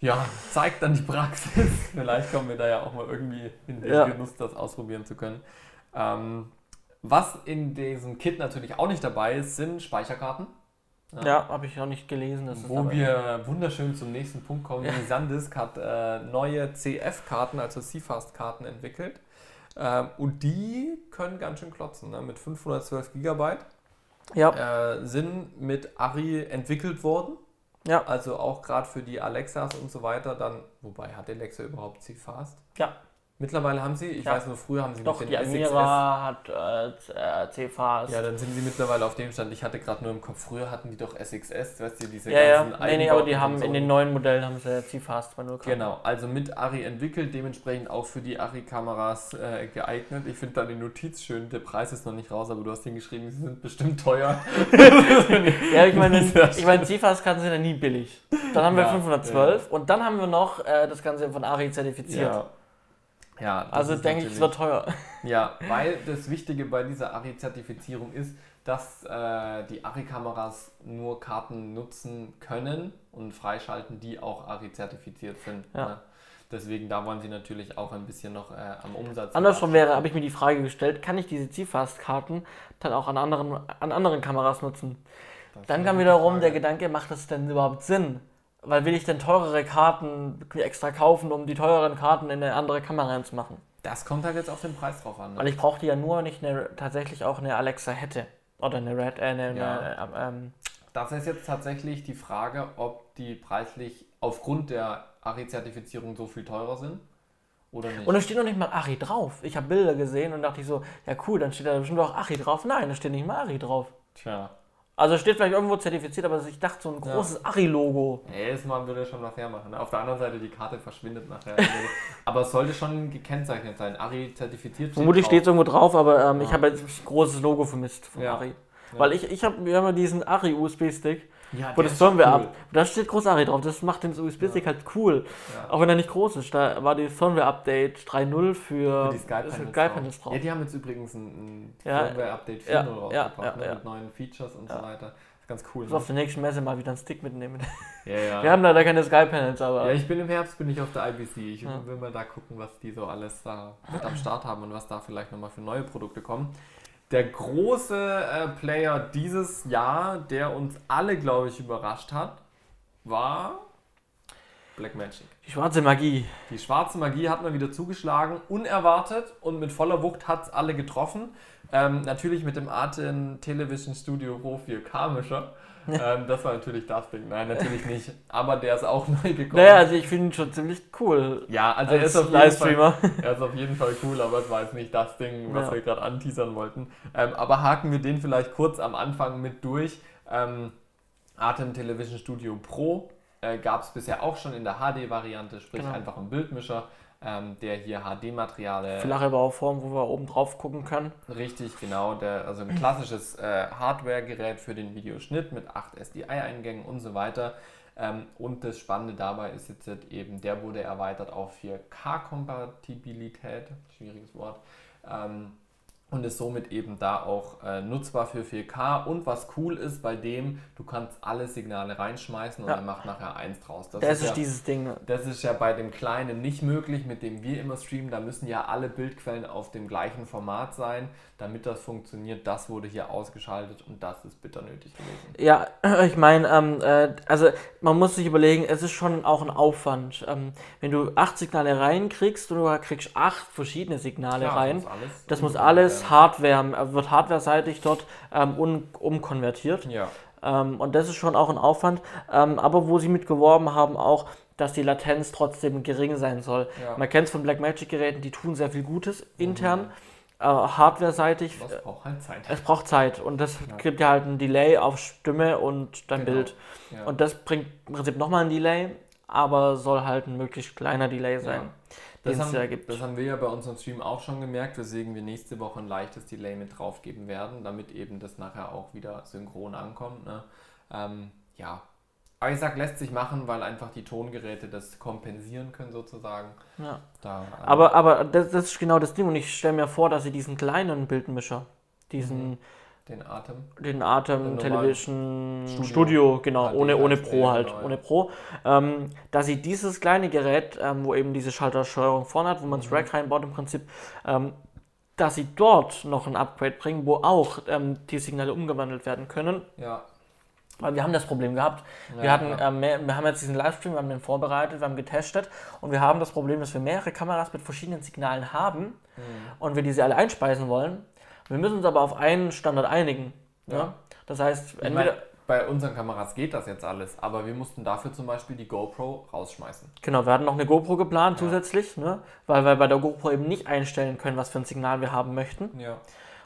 Ja, zeigt dann die Praxis. Vielleicht kommen wir da ja auch mal irgendwie in den ja. Genuss, das ausprobieren zu können. Ähm, was in diesem Kit natürlich auch nicht dabei ist, sind Speicherkarten. Ja, ja habe ich auch nicht gelesen. Wo wir wunderschön zum nächsten Punkt kommen. Ja. Die Sandisk hat äh, neue CF-Karten, also CFast-Karten entwickelt. Ähm, und die können ganz schön klotzen, ne? mit 512 GB. Ja. Äh, sind mit Ari entwickelt worden. Ja. Also auch gerade für die Alexas und so weiter dann, wobei hat Alexa überhaupt CFast? Ja. Mittlerweile haben sie, ich ja. weiß nur, früher haben sie Doch, mit den die Amira hat äh, CFAs. Ja, dann sind sie mittlerweile auf dem Stand. Ich hatte gerade nur im Kopf, früher hatten die doch SXS, weißt du, diese ja, ganzen ja. Nee, nee, aber die haben so. in den neuen Modellen haben sie CFAs 2.0 Genau, also mit Ari entwickelt, dementsprechend auch für die Ari-Kameras äh, geeignet. Ich finde da die Notiz schön, der Preis ist noch nicht raus, aber du hast hingeschrieben, sie sind bestimmt teuer. <laughs> ja, ich meine, <laughs> ich meine CFAs-Karten sind ja nie billig. Dann haben wir ja, 512 ja. und dann haben wir noch äh, das Ganze von Ari zertifiziert. Ja. Ja, also denke ich, es wird teuer. Ja, weil das Wichtige bei dieser ARRI-Zertifizierung ist, dass äh, die ARRI-Kameras nur Karten nutzen können und freischalten, die auch ARRI-zertifiziert sind. Ja. Ne? Deswegen da wollen sie natürlich auch ein bisschen noch äh, am Umsatz. Andersrum wäre, habe ich mir die Frage gestellt, kann ich diese CFast-Karten dann auch an anderen, an anderen Kameras nutzen? Das dann kam wiederum der Gedanke, macht das denn überhaupt Sinn? Weil will ich denn teurere Karten extra kaufen, um die teureren Karten in eine andere Kamera reinzumachen? Das kommt halt jetzt auf den Preis drauf an. Ne? Weil ich brauchte ja nur nicht eine, tatsächlich auch eine Alexa hätte. Oder eine Red, äh, eine, ja. eine ähm, Das ist jetzt tatsächlich die Frage, ob die preislich aufgrund der ARI-Zertifizierung so viel teurer sind. Oder nicht? Und da steht noch nicht mal Ari drauf. Ich habe Bilder gesehen und dachte ich so, ja cool, dann steht da bestimmt auch Ari drauf. Nein, da steht nicht mal Ari drauf. Tja. Also steht vielleicht irgendwo zertifiziert, aber ich dachte, so ein großes ja. Ari-Logo. Jedes Mal würde schon was hermachen. Auf der anderen Seite, die Karte verschwindet nachher. <laughs> aber es sollte schon gekennzeichnet sein. Ari zertifiziert. Vermutlich steht es irgendwo drauf, aber ähm, ja. ich habe jetzt ein großes Logo vermisst von ja. Ari. Weil ich, ich habe, wir haben ja diesen Ari-USB-Stick ja, wo das Firmware cool. ab. Da steht groß Ari drauf. Das macht den USB-Stick ja. halt cool. Ja. Auch wenn er nicht groß ist. Da war die Firmware-Update 3.0 für, für die Skype-Panels drauf. Ja, die haben jetzt übrigens ein, ein Firmware-Update 4.0 rausgebracht ne, mit neuen Features und so weiter. Ganz cool. Ne? auf der nächsten Messe mal wieder einen Stick mitnehmen. <laughs> Wir haben leider keine Sky-Panels, aber. Ja, ich bin im Herbst bin ich auf der IBC. Ich will mal da gucken, was die so alles da mit am Start haben und was da vielleicht nochmal für neue Produkte kommen. Der große äh, Player dieses Jahr, der uns alle, glaube ich, überrascht hat, war Black Magic. Die schwarze Magie. Die schwarze Magie hat man wieder zugeschlagen, unerwartet und mit voller Wucht hat es alle getroffen. Ähm, natürlich mit dem Arten Television Studio Pro 4K Mischer. <laughs> ähm, das war natürlich das Ding. Nein, natürlich nicht. Aber der ist auch <laughs> neu gekommen. Naja, also ich finde ihn schon ziemlich cool. Ja, also er ist, auf Livestreamer. Fall, <laughs> er ist auf jeden Fall cool, aber es war jetzt nicht das Ding, was ja. wir gerade anteasern wollten. Ähm, aber haken wir den vielleicht kurz am Anfang mit durch. Ähm, Atem Television Studio Pro äh, gab es bisher auch schon in der HD-Variante, sprich genau. einfach ein Bildmischer ähm, der hier HD-Material. Flache Bauform, wo wir oben drauf gucken können. Richtig, genau. Der, also ein klassisches äh, Hardware-Gerät für den Videoschnitt mit 8 SDI-Eingängen und so weiter. Ähm, und das Spannende dabei ist jetzt eben, der wurde erweitert auf 4K-Kompatibilität. Schwieriges Wort. Ähm, und ist somit eben da auch äh, nutzbar für 4K. Und was cool ist bei dem, du kannst alle Signale reinschmeißen und ja. er macht nachher eins draus. Das, das ist, ist ja, dieses Ding. Ne? Das ist ja bei dem kleinen nicht möglich, mit dem wir immer streamen. Da müssen ja alle Bildquellen auf dem gleichen Format sein, damit das funktioniert. Das wurde hier ausgeschaltet und das ist bitter nötig gewesen. Ja, <clears throat> ich meine, ähm, äh, also man muss sich überlegen, es ist schon auch ein Aufwand. Ähm, wenn du acht Signale reinkriegst und du kriegst acht verschiedene Signale Klar, rein, das muss alles, das Hardware, wird hardware-seitig dort ähm, um, umkonvertiert. Ja. Ähm, und das ist schon auch ein Aufwand. Ähm, aber wo sie mit geworben haben, auch, dass die Latenz trotzdem gering sein soll. Ja. Man kennt es von Blackmagic-Geräten, die tun sehr viel Gutes intern. Mhm. Äh, Hardware-seitig. Es braucht halt Zeit. Es braucht Zeit. Und das ja. gibt ja halt ein Delay auf Stimme und dein genau. Bild. Ja. Und das bringt im Prinzip nochmal ein Delay, aber soll halt ein möglichst kleiner Delay sein. Ja. Das haben, ja das haben wir ja bei unserem Stream auch schon gemerkt, weswegen wir nächste Woche ein leichtes Delay mit draufgeben werden, damit eben das nachher auch wieder synchron ankommt. Ne? Ähm, ja, aber ich sag, lässt sich machen, weil einfach die Tongeräte das kompensieren können sozusagen. Ja. Da, ähm, aber aber das, das, ist genau das Ding und ich stelle mir vor, dass sie diesen kleinen Bildmischer, diesen... Mhm den Atem. Den Atem Television Studio, Studio genau, HD ohne, ohne Pro halt, genau, ohne Pro. Ähm, da sie dieses kleine Gerät, ähm, wo eben diese Schaltersteuerung vorne hat, wo man das mhm. Rack reinbaut im Prinzip, ähm, dass sie dort noch ein Upgrade bringen, wo auch ähm, die Signale umgewandelt werden können. Ja. Weil wir haben das Problem gehabt. Ja, wir, hatten, ja. mehr, wir haben jetzt diesen Livestream, wir haben den vorbereitet, wir haben getestet und wir haben das Problem, dass wir mehrere Kameras mit verschiedenen Signalen haben mhm. und wir diese alle einspeisen wollen. Wir müssen uns aber auf einen Standard einigen. Ja. ja? Das heißt, entweder. Meine, bei unseren Kameras geht das jetzt alles, aber wir mussten dafür zum Beispiel die GoPro rausschmeißen. Genau, wir hatten noch eine GoPro geplant ja. zusätzlich, ne? weil wir bei der GoPro eben nicht einstellen können, was für ein Signal wir haben möchten. Ja.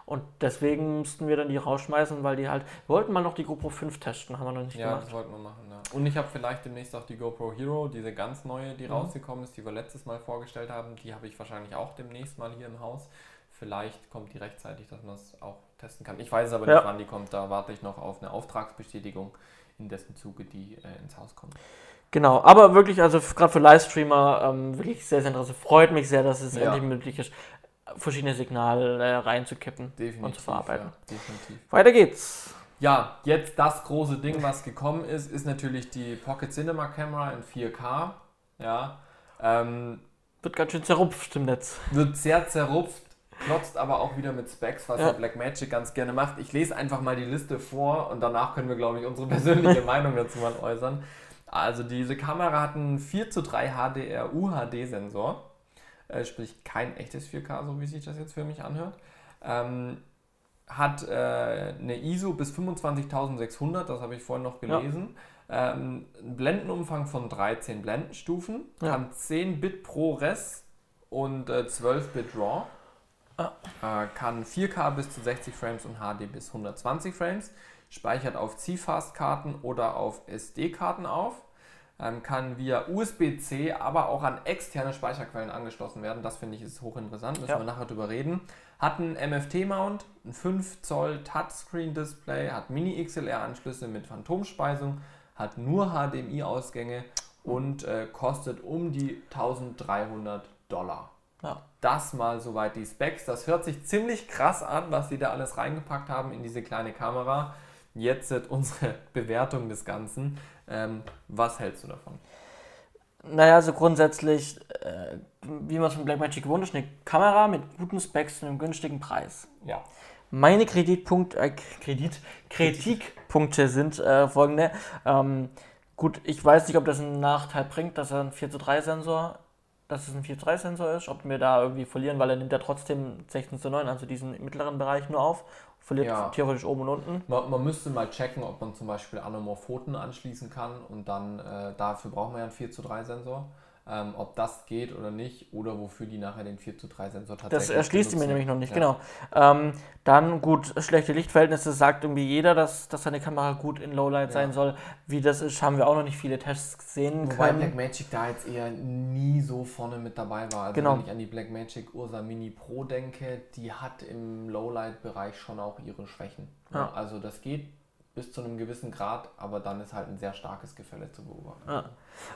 Und deswegen mussten wir dann die rausschmeißen, weil die halt. Wir wollten mal noch die GoPro 5 testen, haben wir noch nicht ja, gemacht. Ja, das wollten wir machen, ja. Und ich habe vielleicht demnächst auch die GoPro Hero, diese ganz neue, die mhm. rausgekommen ist, die wir letztes Mal vorgestellt haben. Die habe ich wahrscheinlich auch demnächst mal hier im Haus. Vielleicht kommt die rechtzeitig, dass man das auch testen kann. Ich weiß aber nicht, ja. wann die kommt. Da warte ich noch auf eine Auftragsbestätigung, in dessen Zuge die äh, ins Haus kommt. Genau, aber wirklich, also gerade für Livestreamer, ähm, wirklich sehr, sehr interessant. Freut mich sehr, dass es ja. endlich möglich ist, verschiedene Signale äh, reinzukippen Definitiv, und zu verarbeiten. Ja, definitiv. Weiter geht's. Ja, jetzt das große Ding, was gekommen ist, ist natürlich die Pocket Cinema Camera in 4K. Ja, ähm, wird ganz schön zerrupft im Netz. Wird sehr zerrupft klotzt aber auch wieder mit Specs, was ja. Blackmagic ganz gerne macht. Ich lese einfach mal die Liste vor und danach können wir, glaube ich, unsere <laughs> persönliche Meinung dazu mal äußern. Also diese Kamera hat einen 4 zu 3 HDR UHD-Sensor, äh, sprich kein echtes 4K, so wie sich das jetzt für mich anhört. Ähm, hat äh, eine ISO bis 25.600, das habe ich vorhin noch gelesen. Ja. Ähm, einen Blendenumfang von 13 Blendenstufen, ja. kann 10 Bit pro Res und äh, 12 Bit RAW. Ah. Äh, kann 4K bis zu 60 Frames und HD bis 120 Frames. Speichert auf CFast-Karten oder auf SD-Karten auf. Ähm, kann via USB-C, aber auch an externe Speicherquellen angeschlossen werden. Das finde ich ist hochinteressant, müssen ja. wir nachher drüber reden. Hat einen MFT-Mount, ein 5 Zoll Touchscreen-Display, hat Mini-XLR-Anschlüsse mit Phantomspeisung, hat nur HDMI-Ausgänge und äh, kostet um die 1300 Dollar. Ja. Das mal soweit die Specs. Das hört sich ziemlich krass an, was sie da alles reingepackt haben in diese kleine Kamera. Jetzt unsere <laughs> Bewertung des Ganzen. Ähm, was hältst du davon? Naja, also grundsätzlich, äh, wie man es von Blackmagic gewohnt ist, eine Kamera mit guten Specs zu einem günstigen Preis. Ja. Meine Kreditpunkt, äh, Kredit, Kritikpunkte sind äh, folgende. Ähm, gut, ich weiß nicht, ob das einen Nachteil bringt, dass er ein 4 zu 3 Sensor dass es ein 4 3 Sensor ist, ob wir da irgendwie verlieren, weil er nimmt ja trotzdem 16 zu 9, also diesen mittleren Bereich nur auf, verliert ja. theoretisch oben und unten. Man, man, müsste mal checken, ob man zum Beispiel Anamorphoten anschließen kann und dann äh, dafür braucht man ja einen 4 zu 3 Sensor ähm, ob das geht oder nicht oder wofür die nachher den 4 zu 3 Sensor tatsächlich Das erschließt sie mir nämlich noch nicht, ja. genau. Ähm, dann gut, schlechte Lichtverhältnisse sagt irgendwie jeder, dass, dass seine Kamera gut in Lowlight ja. sein soll. Wie das ist, haben wir auch noch nicht viele Tests gesehen Wobei können. Blackmagic da jetzt eher nie so vorne mit dabei war. Also genau. wenn ich an die Blackmagic Ursa Mini Pro denke, die hat im Lowlight-Bereich schon auch ihre Schwächen. Ja. Also das geht bis zu einem gewissen Grad, aber dann ist halt ein sehr starkes Gefälle zu beobachten. Ja.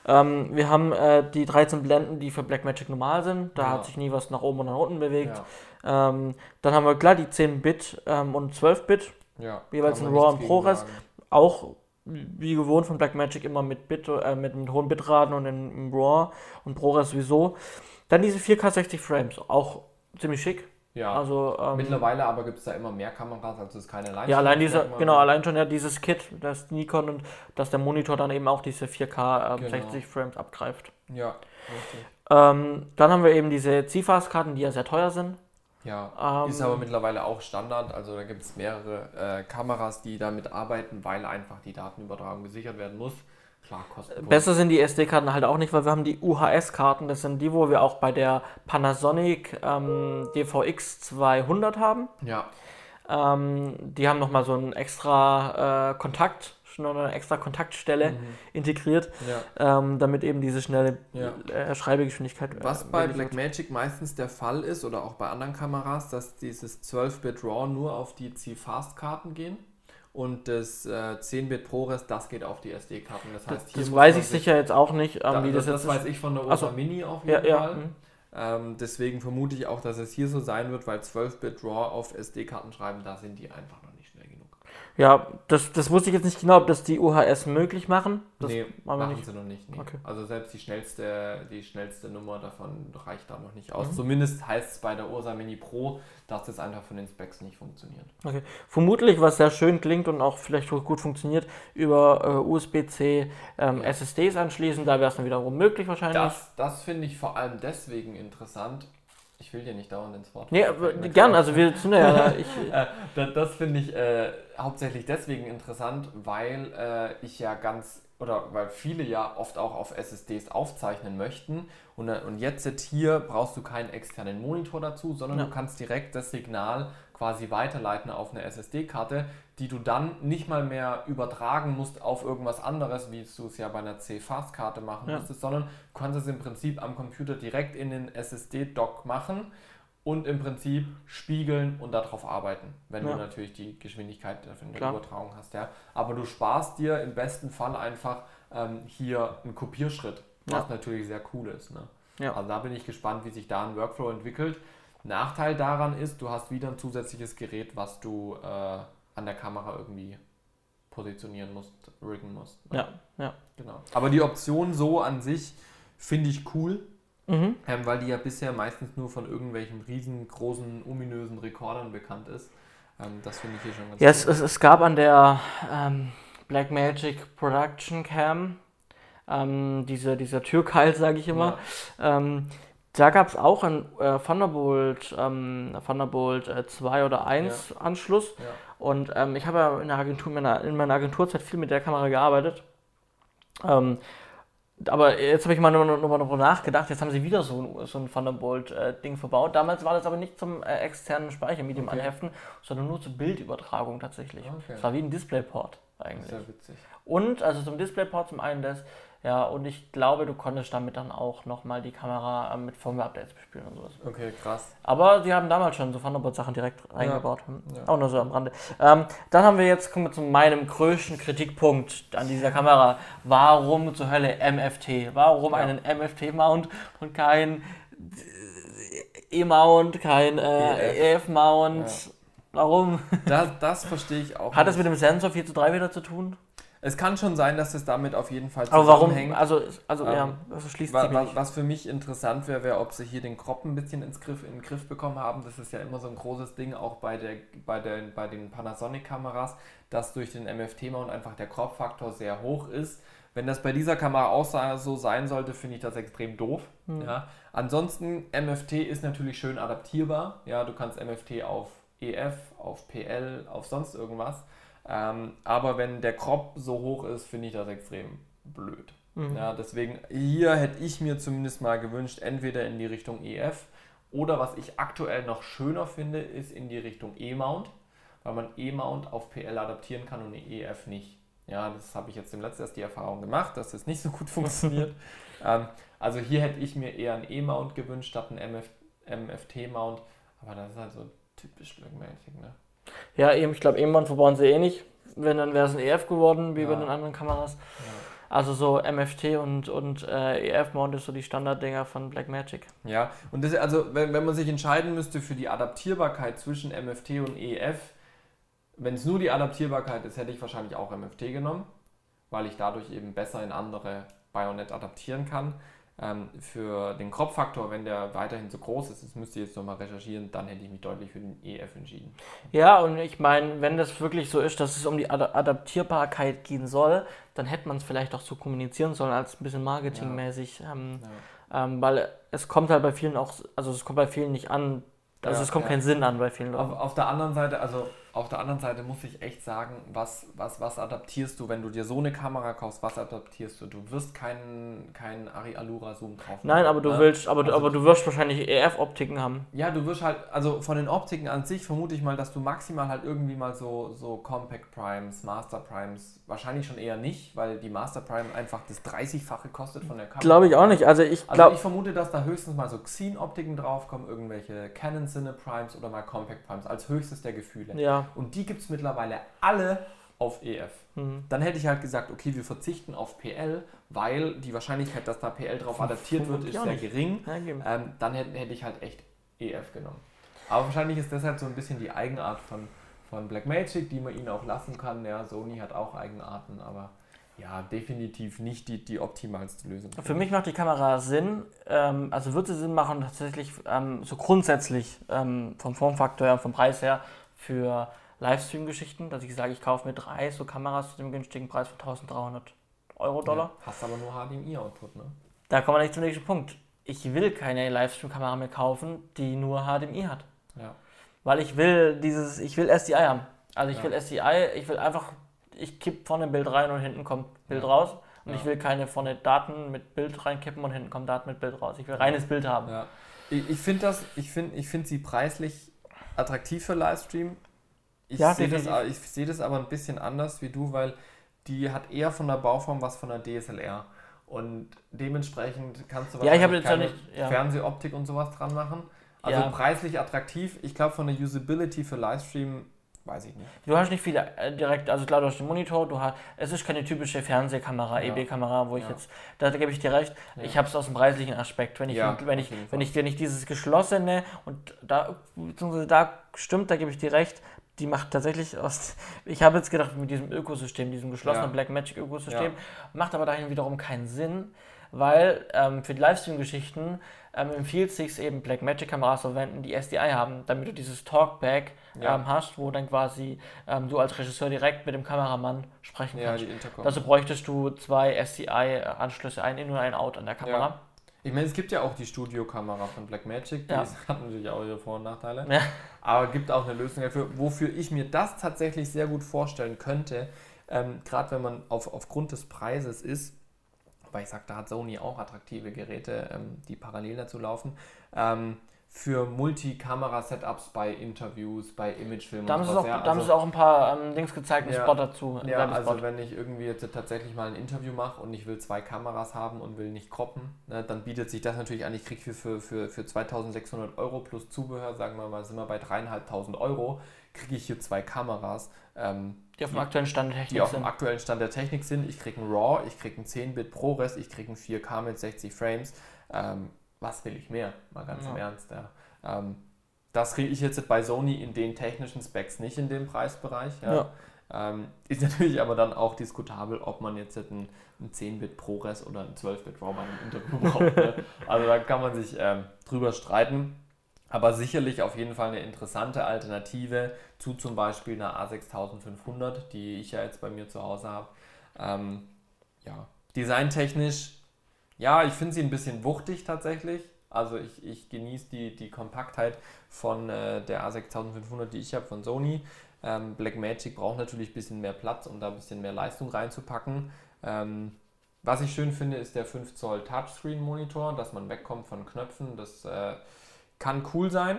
Ähm, wir haben äh, die 13 Blenden, die für Blackmagic normal sind. Da ja. hat sich nie was nach oben und nach unten bewegt. Ja. Ähm, dann haben wir klar die 10-Bit ähm, und 12-Bit. Ja, jeweils in RAW und ProRes. Auch wie gewohnt von Blackmagic immer mit Bit, äh, mit, mit hohen Bitraten und in, in RAW und ProRes sowieso. Dann diese 4K 60 Frames, auch ziemlich schick. Ja. Also, ähm, Mittlerweile aber gibt es da immer mehr Kameras, also es ist keine Leistung. Ja, allein diese, genau, allein schon ja dieses Kit, das Nikon und dass der Monitor dann eben auch diese 4K ähm, genau. 60 Frames abgreift. Ja, richtig. Ähm, dann haben wir eben diese CFast-Karten, die ja sehr teuer sind. Ja, ist aber ähm, mittlerweile auch Standard. Also da gibt es mehrere äh, Kameras, die damit arbeiten, weil einfach die Datenübertragung gesichert werden muss. Klar. Besser sind die SD-Karten halt auch nicht, weil wir haben die UHS-Karten. Das sind die, wo wir auch bei der Panasonic ähm, DVX 200 haben. Ja. Ähm, die haben nochmal so einen extra äh, Kontakt, eine extra Kontaktstelle mhm. integriert, ja. ähm, damit eben diese schnelle ja. äh, Schreibegeschwindigkeit. Äh, Was bei Blackmagic meistens der Fall ist oder auch bei anderen Kameras, dass dieses 12-Bit RAW nur auf die C-Fast-Karten gehen und das äh, 10-Bit ProRes, das geht auf die SD-Karten. Das heißt, hier das weiß ich sicher jetzt auch nicht, ähm, da, wie das, das, das weiß ich von der Ursa Mini auf jeden ja, Fall. Ja. Mhm. Ähm, deswegen vermute ich auch, dass es hier so sein wird, weil 12-Bit RAW auf SD-Karten schreiben, da sind die einfach noch. Ja, das, das wusste ich jetzt nicht genau, ob das die UHS möglich machen. Das nee, machen nicht. sie noch nicht. Nee. Okay. Also selbst die schnellste, die schnellste Nummer davon reicht da noch nicht aus. Mhm. Zumindest heißt es bei der Ursa Mini Pro, dass das einfach von den Specs nicht funktioniert. Okay. Vermutlich, was sehr schön klingt und auch vielleicht gut funktioniert, über äh, USB-C ähm, ja. SSDs anschließen. Da wäre es dann wiederum möglich wahrscheinlich. Das, das finde ich vor allem deswegen interessant, ich will dir nicht dauernd ins Wort. Nee, gern, also wir sind ja. Ich, <laughs> äh, das, das finde ich äh, hauptsächlich deswegen interessant, weil äh, ich ja ganz, oder weil viele ja oft auch auf SSDs aufzeichnen möchten. Und, äh, und jetzt hier brauchst du keinen externen Monitor dazu, sondern ja. du kannst direkt das Signal quasi weiterleiten auf eine SSD-Karte, die du dann nicht mal mehr übertragen musst auf irgendwas anderes, wie du es ja bei einer C-Fast-Karte machen ja. müsstest, sondern du kannst es im Prinzip am Computer direkt in den SSD-Dock machen und im Prinzip spiegeln und darauf arbeiten, wenn ja. du natürlich die Geschwindigkeit in der Übertragung hast. Ja. Aber du sparst dir im besten Fall einfach ähm, hier einen Kopierschritt, was ja. natürlich sehr cool ist. Ne? Ja. Also da bin ich gespannt, wie sich da ein Workflow entwickelt. Nachteil daran ist, du hast wieder ein zusätzliches Gerät, was du äh, an der Kamera irgendwie positionieren musst, riggen musst. Ne? Ja, ja. Genau. Aber die Option so an sich finde ich cool, mhm. ähm, weil die ja bisher meistens nur von irgendwelchen riesengroßen, ominösen Rekordern bekannt ist. Ähm, das finde ich hier schon ganz Ja, es, es, es, gab an der ähm, Blackmagic Production Cam ähm, diese, dieser Türkeil, sage ich immer. Ja. Da gab es auch einen äh, Thunderbolt, ähm, Thunderbolt äh, 2 oder 1 ja. Anschluss. Ja. Und ähm, ich habe ja in, der Agentur, in, meiner, in meiner Agenturzeit viel mit der Kamera gearbeitet. Ähm, aber jetzt habe ich mal nochmal noch, noch nachgedacht, jetzt haben sie wieder so ein, so ein Thunderbolt-Ding äh, verbaut. Damals war das aber nicht zum äh, externen Speichermedium okay. anheften, sondern nur zur Bildübertragung tatsächlich. Okay. Das war wie ein Displayport eigentlich. Sehr witzig. Und, also zum Displayport zum einen das, ja, und ich glaube, du konntest damit dann auch nochmal die Kamera mit Firmware-Updates bespielen und sowas. Okay, krass. Aber sie haben damals schon so Thunderbird-Sachen direkt ja. eingebaut. Ja. Auch nur so am Rande. Ähm, dann haben wir jetzt, kommen wir zu meinem größten Kritikpunkt an dieser Kamera. Warum zur Hölle MFT? Warum ja. einen MFT-Mount und kein E-Mount, kein äh, EF-Mount? Warum? Das, <laughs> das verstehe ich auch. Hat nicht. das mit dem Sensor 4 zu 3 wieder zu tun? Es kann schon sein, dass es damit auf jeden Fall zusammenhängt. Aber warum? Also, also ähm, ja, das schließt wa, wa, Was für mich interessant wäre, wäre, ob sie hier den Crop ein bisschen ins Griff, in den Griff bekommen haben. Das ist ja immer so ein großes Ding, auch bei, der, bei, der, bei den Panasonic-Kameras, dass durch den MFT-Mount einfach der Crop-Faktor sehr hoch ist. Wenn das bei dieser Kamera auch so sein sollte, finde ich das extrem doof. Mhm. Ja. Ansonsten, MFT ist natürlich schön adaptierbar. Ja, du kannst MFT auf EF, auf PL, auf sonst irgendwas. Ähm, aber wenn der Crop so hoch ist, finde ich das extrem blöd. Mhm. Ja, deswegen, hier hätte ich mir zumindest mal gewünscht, entweder in die Richtung EF oder was ich aktuell noch schöner finde, ist in die Richtung E-Mount, weil man E-Mount auf PL adaptieren kann und eine EF nicht. Ja, das habe ich jetzt im letzten erst die Erfahrung gemacht, dass das nicht so gut <laughs> funktioniert. ähm, also hier hätte ich mir eher ein E-Mount gewünscht statt ein MF MFT-Mount, aber das ist halt so typisch Blackmagic, ne? Ja, eben, ich glaube, irgendwann verbauen sie eh nicht. Wenn, dann wäre es ein EF geworden, wie ja. bei den anderen Kameras. Ja. Also so MFT und, und äh, EF-Mount ist so die Standarddinger von Blackmagic. Ja, und das, also wenn, wenn man sich entscheiden müsste für die Adaptierbarkeit zwischen MFT und EF, wenn es nur die Adaptierbarkeit ist, hätte ich wahrscheinlich auch MFT genommen, weil ich dadurch eben besser in andere Bayonet adaptieren kann. Ähm, für den Kropffaktor, wenn der weiterhin so groß ist, das müsst ihr jetzt nochmal recherchieren, dann hätte ich mich deutlich für den EF entschieden. Ja, und ich meine, wenn das wirklich so ist, dass es um die Ad Adaptierbarkeit gehen soll, dann hätte man es vielleicht auch so kommunizieren sollen, als ein bisschen marketingmäßig. Ja. Ähm, ja. ähm, weil es kommt halt bei vielen auch, also es kommt bei vielen nicht an, also ja, es kommt keinen Sinn an bei vielen Leuten. Auf, auf der anderen Seite, also auf der anderen Seite muss ich echt sagen, was, was, was adaptierst du, wenn du dir so eine Kamera kaufst, was adaptierst du? Du wirst keinen kein Ari Alura Zoom drauf Nein, aber du ne? willst, aber, also, aber du wirst wahrscheinlich EF-Optiken haben. Ja, du wirst halt, also von den Optiken an sich vermute ich mal, dass du maximal halt irgendwie mal so, so Compact Primes, Master Primes, wahrscheinlich schon eher nicht, weil die Master Prime einfach das 30-fache kostet von der Kamera. Glaube ich auch nicht. Also ich glaube. Also ich vermute, dass da höchstens mal so Xeon-Optiken draufkommen, irgendwelche Canon Cine Primes oder mal Compact Primes, als höchstes der Gefühle. Ja. Und die gibt es mittlerweile alle auf EF. Mhm. Dann hätte ich halt gesagt, okay, wir verzichten auf PL, weil die Wahrscheinlichkeit, dass da PL drauf adaptiert wird, ist sehr nicht. gering. Ähm, dann hätte, hätte ich halt echt EF genommen. Aber wahrscheinlich ist das halt so ein bisschen die Eigenart von, von Blackmagic, die man ihnen auch lassen kann. Ja, Sony hat auch Eigenarten, aber ja, definitiv nicht die, die optimalste Lösung. Für mich macht die Kamera Sinn, ähm, also würde sie Sinn machen, tatsächlich ähm, so grundsätzlich ähm, vom Formfaktor her, vom Preis her, für Livestream-Geschichten, dass ich sage, ich kaufe mir drei so Kameras zu dem günstigen Preis von 1300 Euro, Dollar. Ja, hast aber nur HDMI-Output, ne? Da kommen wir nicht zum nächsten Punkt. Ich will keine Livestream-Kamera mehr kaufen, die nur HDMI hat. Ja. Weil ich will dieses, ich will SDI haben. Also ich ja. will SDI, ich will einfach, ich kipp vorne ein Bild rein und hinten kommt Bild ja. raus. Und ich will keine vorne Daten mit Bild reinkippen und hinten kommt Daten mit Bild raus. Ich will reines Bild haben. Ja. Ich, ich finde das, ich finde ich find sie preislich attraktiv für Livestream. Ich ja, sehe das, seh das aber ein bisschen anders wie du, weil die hat eher von der Bauform was von der DSLR. Und dementsprechend kannst du ja, ich keine nicht, ja. Fernsehoptik und sowas dran machen. Also ja. preislich attraktiv. Ich glaube, von der Usability für Livestream weiß ich nicht. Du hast nicht viele äh, direkt, also klar, du hast den Monitor, du hast, es ist keine typische Fernsehkamera, ja. EB-Kamera, wo ich ja. jetzt, da, gebe ich dir recht, ja. ich habe es aus dem preislichen Aspekt. Wenn ich, wenn, ich, wenn, ich, wenn ich dieses geschlossene und da, beziehungsweise da stimmt, da gebe ich dir recht, die macht tatsächlich aus. <laughs> Ich habe jetzt gedacht, mit diesem Ökosystem, diesem geschlossenen ja. Blackmagic-Ökosystem, macht aber dahin wiederum keinen Sinn, weil ähm, für die Livestream-Geschichten ähm, empfiehlt sich eben Blackmagic-Kameras zu verwenden, die SDI haben, damit du dieses Talkback ja. ähm, hast, wo dann quasi ähm, du als Regisseur direkt mit dem Kameramann sprechen kannst. Dazu bräuchtest du zwei SDI-Anschlüsse, ein In- und ein Out an der Kamera. Ich meine, es gibt ja auch die Studiokamera von Blackmagic, die ja. <laughs> hat natürlich auch ihre Vor- und Nachteile. Ja. Aber gibt auch eine Lösung dafür, wofür ich mir das tatsächlich sehr gut vorstellen könnte, ähm, gerade wenn man auf, aufgrund des Preises ist, weil ich sage, da hat Sony auch attraktive Geräte, ähm, die parallel dazu laufen. Ähm, für Multikamera-Setups bei Interviews, bei Imagefilmen. Da haben sie auch, ja, also, auch ein paar ähm, Dings gezeigt, einen ja, Spot dazu. Ja, also wenn ich irgendwie jetzt tatsächlich mal ein Interview mache und ich will zwei Kameras haben und will nicht croppen, ne, dann bietet sich das natürlich an. Ich kriege für, für, für, für 2600 Euro plus Zubehör, sagen wir mal, sind wir bei 3.500 Euro, kriege ich hier zwei Kameras. Ähm, die auf dem aktuellen Stand der Technik sind. Die auf dem aktuellen Stand der Technik sind. Ich kriege ein RAW, ich kriege ein 10-Bit ProRes, ich kriege ein 4K mit 60 Frames. Ähm, was will ich mehr? Mal ganz ja. im Ernst. Ja. Ähm, das kriege ich jetzt bei Sony in den technischen Specs nicht in dem Preisbereich. Ja. Ähm, ist <laughs> natürlich aber dann auch diskutabel, ob man jetzt ein, ein 10-Bit ProRes oder ein 12-Bit RAW bei einem Interview braucht. Ne? <laughs> Also da kann man sich ähm, drüber streiten. Aber sicherlich auf jeden Fall eine interessante Alternative zu zum Beispiel einer A6500, die ich ja jetzt bei mir zu Hause habe. Ähm, ja, designtechnisch, ja, ich finde sie ein bisschen wuchtig tatsächlich. Also ich, ich genieße die, die Kompaktheit von äh, der A6500, die ich habe von Sony. Ähm, Blackmagic braucht natürlich ein bisschen mehr Platz, um da ein bisschen mehr Leistung reinzupacken. Ähm, was ich schön finde, ist der 5 Zoll Touchscreen Monitor, dass man wegkommt von Knöpfen. Das äh, kann cool sein.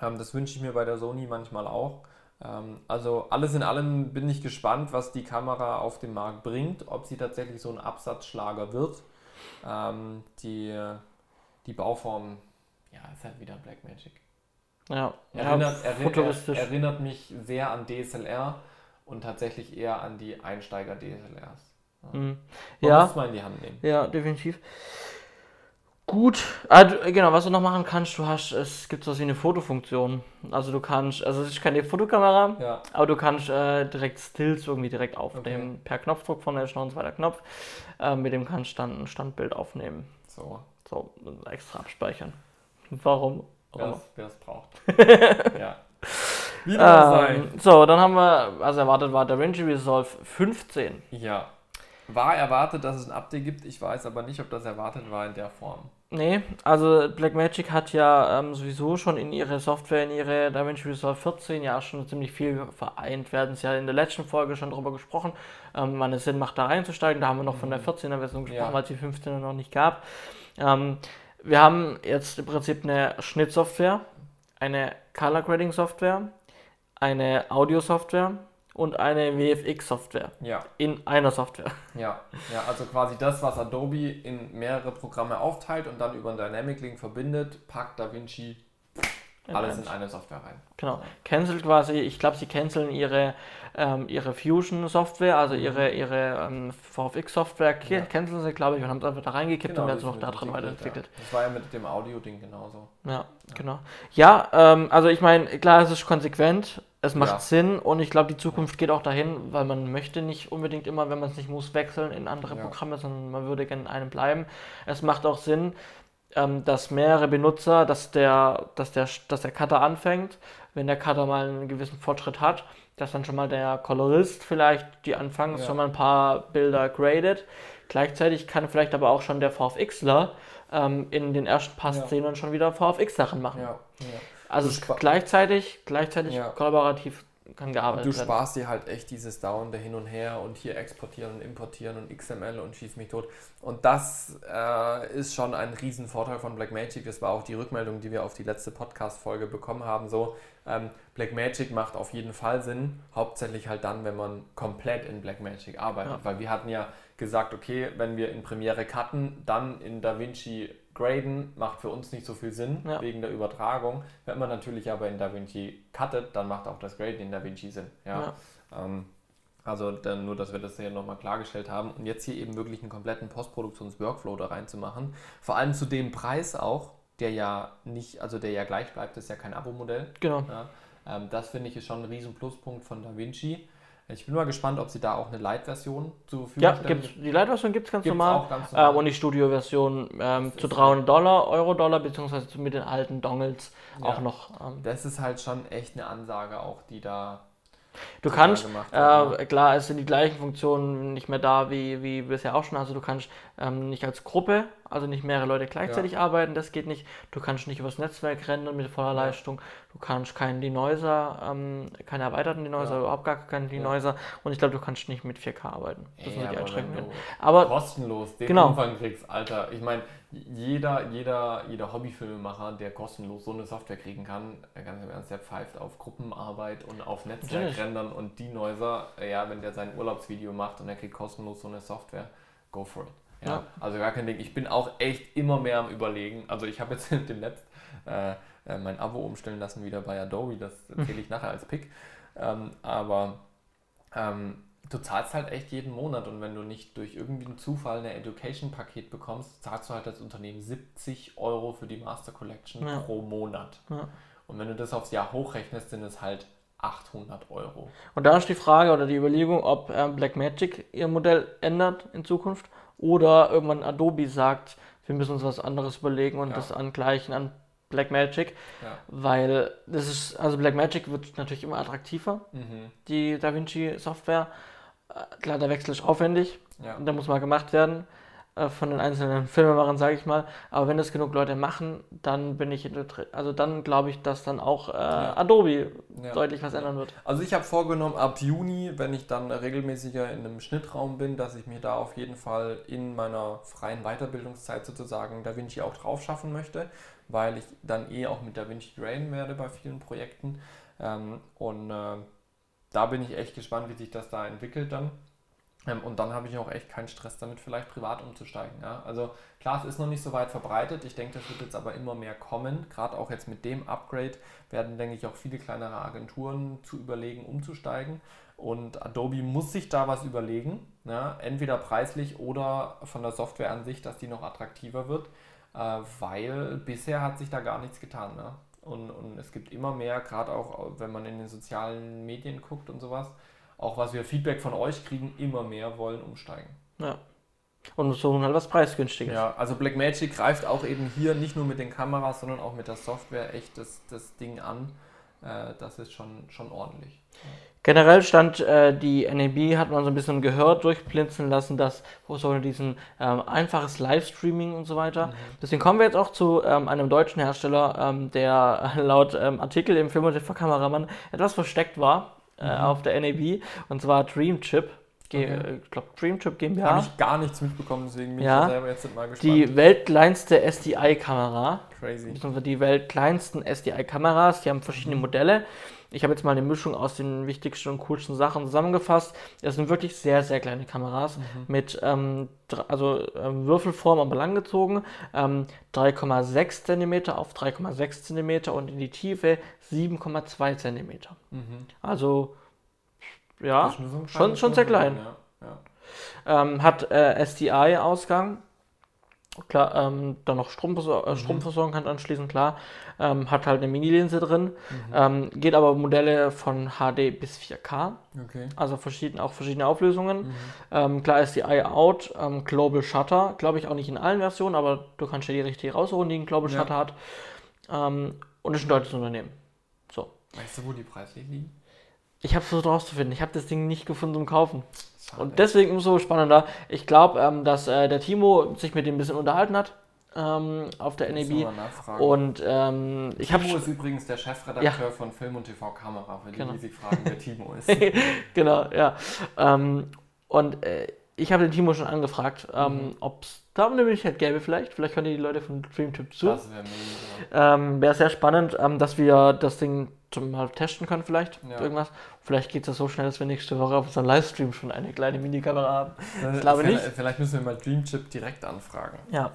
Ähm, das wünsche ich mir bei der Sony manchmal auch. Ähm, also alles in allem bin ich gespannt, was die Kamera auf dem Markt bringt, ob sie tatsächlich so ein Absatzschlager wird. Ähm, die, die Bauform, ja, ist halt wieder Blackmagic. Ja, erinnert, ja, erinnert, erinnert mich sehr an DSLR und tatsächlich eher an die Einsteiger-DSLRs. Ja. Mhm. Man ja. muss mal in die Hand nehmen. Ja, definitiv. Gut, ah, genau, was du noch machen kannst, du hast, es gibt so wie eine Fotofunktion. Also du kannst, also es ist keine Fotokamera, ja. aber du kannst äh, direkt Stills irgendwie direkt aufnehmen. Okay. Per Knopfdruck von der ist noch ein zweiter Knopf. Äh, mit dem kannst du dann ein Standbild aufnehmen. So. So, extra abspeichern. Warum? Wer es braucht. <laughs> ja. Wie ähm, sein. So, dann haben wir, also erwartet war DaVinci Resolve 15. Ja. War erwartet, dass es ein Update gibt. Ich weiß aber nicht, ob das erwartet war in der Form. Nee, also Blackmagic hat ja ähm, sowieso schon in ihre Software, in ihre DaVinci Resolve 14 ja schon ziemlich viel vereint. Wir hatten es ja in der letzten Folge schon darüber gesprochen, ähm, wann es Sinn macht, da reinzusteigen. Da haben wir noch von der 14er mhm. Version gesprochen, ja. weil es die 15er noch nicht gab. Ähm, wir haben jetzt im Prinzip eine Schnittsoftware, eine Color Grading Software, eine Audio Software und eine VFX-Software. Ja. In einer Software. Ja. ja, also quasi das, was Adobe in mehrere Programme aufteilt und dann über ein Dynamic Link verbindet, packt DaVinci alles in eine Software rein. Genau. Cancel quasi, ich glaube, sie canceln ihre, ähm, ihre Fusion-Software, also mhm. ihre, ihre ähm, VFX-Software, ja. canceln sie, glaube ich, und haben es einfach da reingekippt genau, und werden es noch da drin weiterentwickelt. Ja. Das war ja mit dem Audio-Ding genauso. Ja, ja. genau. Ja, ähm, also ich meine, klar, es ist konsequent, es macht Sinn und ich glaube, die Zukunft geht auch dahin, weil man möchte nicht unbedingt immer, wenn man es nicht muss, wechseln in andere Programme, sondern man würde gerne in einem bleiben. Es macht auch Sinn, ähm, dass mehrere Benutzer, dass der, dass, der, dass der Cutter anfängt, wenn der Cutter mal einen gewissen Fortschritt hat, dass dann schon mal der Colorist vielleicht die anfangs ja. schon mal ein paar Bilder gradet. Gleichzeitig kann vielleicht aber auch schon der VFXler ähm, in den ersten paar ja. Szenen schon wieder VFX-Sachen machen. Ja. Also gleichzeitig, gleichzeitig kollaborativ kann gearbeitet werden. Du sparst dir halt echt dieses dauernde Hin und Her und hier exportieren und importieren und XML und schieß mich tot. Und das äh, ist schon ein Riesenvorteil von Blackmagic. Das war auch die Rückmeldung, die wir auf die letzte Podcast-Folge bekommen haben. So, ähm, Blackmagic macht auf jeden Fall Sinn, hauptsächlich halt dann, wenn man komplett in Blackmagic arbeitet. Ja. Weil wir hatten ja gesagt, okay, wenn wir in Premiere cutten, dann in DaVinci graden macht für uns nicht so viel Sinn ja. wegen der Übertragung. Wenn man natürlich aber in DaVinci cuttet, dann macht auch das Graden in DaVinci Sinn. Ja. ja. Ähm, also dann nur, dass wir das hier nochmal klargestellt haben und jetzt hier eben wirklich einen kompletten Postproduktions-Workflow da reinzumachen. Vor allem zu dem Preis auch, der ja nicht, also der ja gleich bleibt, das ist ja kein Abo-Modell. Genau. Ja. Ähm, das finde ich ist schon ein riesen Pluspunkt von DaVinci. Ich bin mal gespannt, ob sie da auch eine Light-Version zur Verfügung ja, stellen. Ja, die Light-Version gibt es ganz, normal. ganz normal. Äh, und die Studio-Version ähm, zu 300 Dollar, Euro-Dollar, beziehungsweise mit den alten Dongles ja. auch noch. Ähm. Das ist halt schon echt eine Ansage auch, die da Du kannst, äh, klar, es sind die gleichen Funktionen nicht mehr da wie, wie bisher auch schon. Also du kannst ähm, nicht als Gruppe, also nicht mehrere Leute gleichzeitig ja. arbeiten, das geht nicht. Du kannst nicht übers Netzwerk rennen mit voller. Leistung. Du kannst keinen Denoiser, ähm, keine erweiterten Denoiser, ja. überhaupt gar keinen Denoiser. Und ich glaube, du kannst nicht mit 4K arbeiten. Das sind die Einschränkungen. Aber kostenlos den genau. Umfang kriegst, Alter. Ich meine, jeder, jeder, jeder Hobbyfilmemacher, der kostenlos so eine Software kriegen kann, ganz im Ernst, der pfeift auf Gruppenarbeit und auf Netzwerkrendern und die Neuser, ja, wenn der sein Urlaubsvideo macht und er kriegt kostenlos so eine Software, go for it. Ja, ja. Also gar kein Ding. Ich bin auch echt immer mehr am überlegen. Also ich habe jetzt <laughs> demnächst äh, äh, mein Abo umstellen lassen wieder bei Adobe, das <laughs> erzähle ich nachher als Pick. Ähm, aber ähm, du zahlst halt echt jeden Monat und wenn du nicht durch irgendwie einen Zufall ein Education-Paket bekommst, zahlst du halt als Unternehmen 70 Euro für die Master Collection ja. pro Monat. Ja. Und wenn du das aufs Jahr hochrechnest, sind es halt 800 Euro. Und da ist die Frage oder die Überlegung, ob äh, Blackmagic ihr Modell ändert in Zukunft oder irgendwann Adobe sagt, wir müssen uns was anderes überlegen und ja. das angleichen an Blackmagic, ja. weil das ist, also Blackmagic wird natürlich immer attraktiver, mhm. die DaVinci Software. Äh, klar, der Wechsel ist aufwendig, ja. und da muss mal gemacht werden. Äh, von den einzelnen Filmemachern, sage ich mal. Aber wenn das genug Leute machen, dann bin ich, also dann glaube ich, dass dann auch äh, ja. Adobe ja. deutlich was ändern wird. Also ich habe vorgenommen, ab Juni, wenn ich dann regelmäßiger in einem Schnittraum bin, dass ich mir da auf jeden Fall in meiner freien Weiterbildungszeit sozusagen DaVinci auch drauf schaffen möchte, weil ich dann eh auch mit DaVinci trainen werde bei vielen Projekten. Ähm, und äh, da bin ich echt gespannt, wie sich das da entwickelt dann. Ähm, und dann habe ich auch echt keinen Stress damit, vielleicht privat umzusteigen. Ja? Also klar, es ist noch nicht so weit verbreitet. Ich denke, das wird jetzt aber immer mehr kommen. Gerade auch jetzt mit dem Upgrade werden, denke ich, auch viele kleinere Agenturen zu überlegen, umzusteigen. Und Adobe muss sich da was überlegen. Ja? Entweder preislich oder von der Software an sich, dass die noch attraktiver wird. Äh, weil bisher hat sich da gar nichts getan. Ne? Und, und es gibt immer mehr, gerade auch wenn man in den sozialen Medien guckt und sowas auch was wir Feedback von euch kriegen, immer mehr wollen umsteigen. Ja. Und so halt was preisgünstiges. Ja, also Blackmagic greift auch eben hier nicht nur mit den Kameras, sondern auch mit der Software echt das, das Ding an. Äh, das ist schon, schon ordentlich. Generell stand äh, die NAB, hat man so ein bisschen gehört, durchblinzen lassen, dass so diesen ähm, einfaches Livestreaming und so weiter. Mhm. Deswegen kommen wir jetzt auch zu ähm, einem deutschen Hersteller, ähm, der <laughs> laut ähm, Artikel im Film- und TV-Kameramann etwas versteckt war äh, mhm. auf der NAB und zwar Dreamchip. Okay. Äh, ich glaube, Dreamchip GmbH. Habe ich gar nichts mitbekommen, deswegen bin ja, ich selber jetzt mal gespannt. Die weltkleinste SDI-Kamera. Crazy. Die weltkleinsten SDI-Kameras, die haben verschiedene mhm. Modelle. Ich habe jetzt mal eine Mischung aus den wichtigsten und coolsten Sachen zusammengefasst. Das sind wirklich sehr, sehr kleine Kameras mhm. mit ähm, also ähm, Würfelform, aber langgezogen. Ähm, 3,6 cm auf 3,6 cm und in die Tiefe 7,2 cm. Mhm. Also ja, schon, schon, sehr klein. Ja, ja. Ähm, hat äh, SDI-Ausgang Klar, ähm, dann noch Stromversor äh, mhm. Stromversorgung kann anschließen, klar. Ähm, hat halt eine Mini-Linse drin. Mhm. Ähm, geht aber Modelle von HD bis 4K. Okay. Also verschieden, auch verschiedene Auflösungen. Mhm. Ähm, klar ist die Eye Out, ähm, Global Shutter. Glaube ich auch nicht in allen Versionen, aber du kannst ja die richtig rausholen, die einen Global ja. Shutter hat. Ähm, und ist ein deutsches Unternehmen. So. Weißt du, wo die preislich liegen? Ich habe es versucht rauszufinden. Ich habe das Ding nicht gefunden zum Kaufen. Und deswegen umso spannender. Ich glaube, ähm, dass äh, der Timo sich mit dem ein bisschen unterhalten hat. Ähm, auf der NAB. Und ähm, ich habe. Timo ist übrigens der Chefredakteur ja. von Film und TV Kamera, für die, genau. die sich fragen, wer Timo <laughs> ist. genau, ja. Ähm, und äh, ich habe den Timo schon angefragt, ähm, mhm. ob es da eine Möglichkeit gäbe vielleicht. Vielleicht können die Leute von Dreamtip zu. Das wäre mega. Ähm, wäre sehr spannend, dass wir das Ding mal testen können vielleicht. Ja. Irgendwas. Vielleicht geht es so schnell, dass wir nächste Woche auf unserem Livestream schon eine kleine Minikamera haben. Ich glaube nicht. Vielleicht müssen wir mal Dreamchip direkt anfragen. Ja.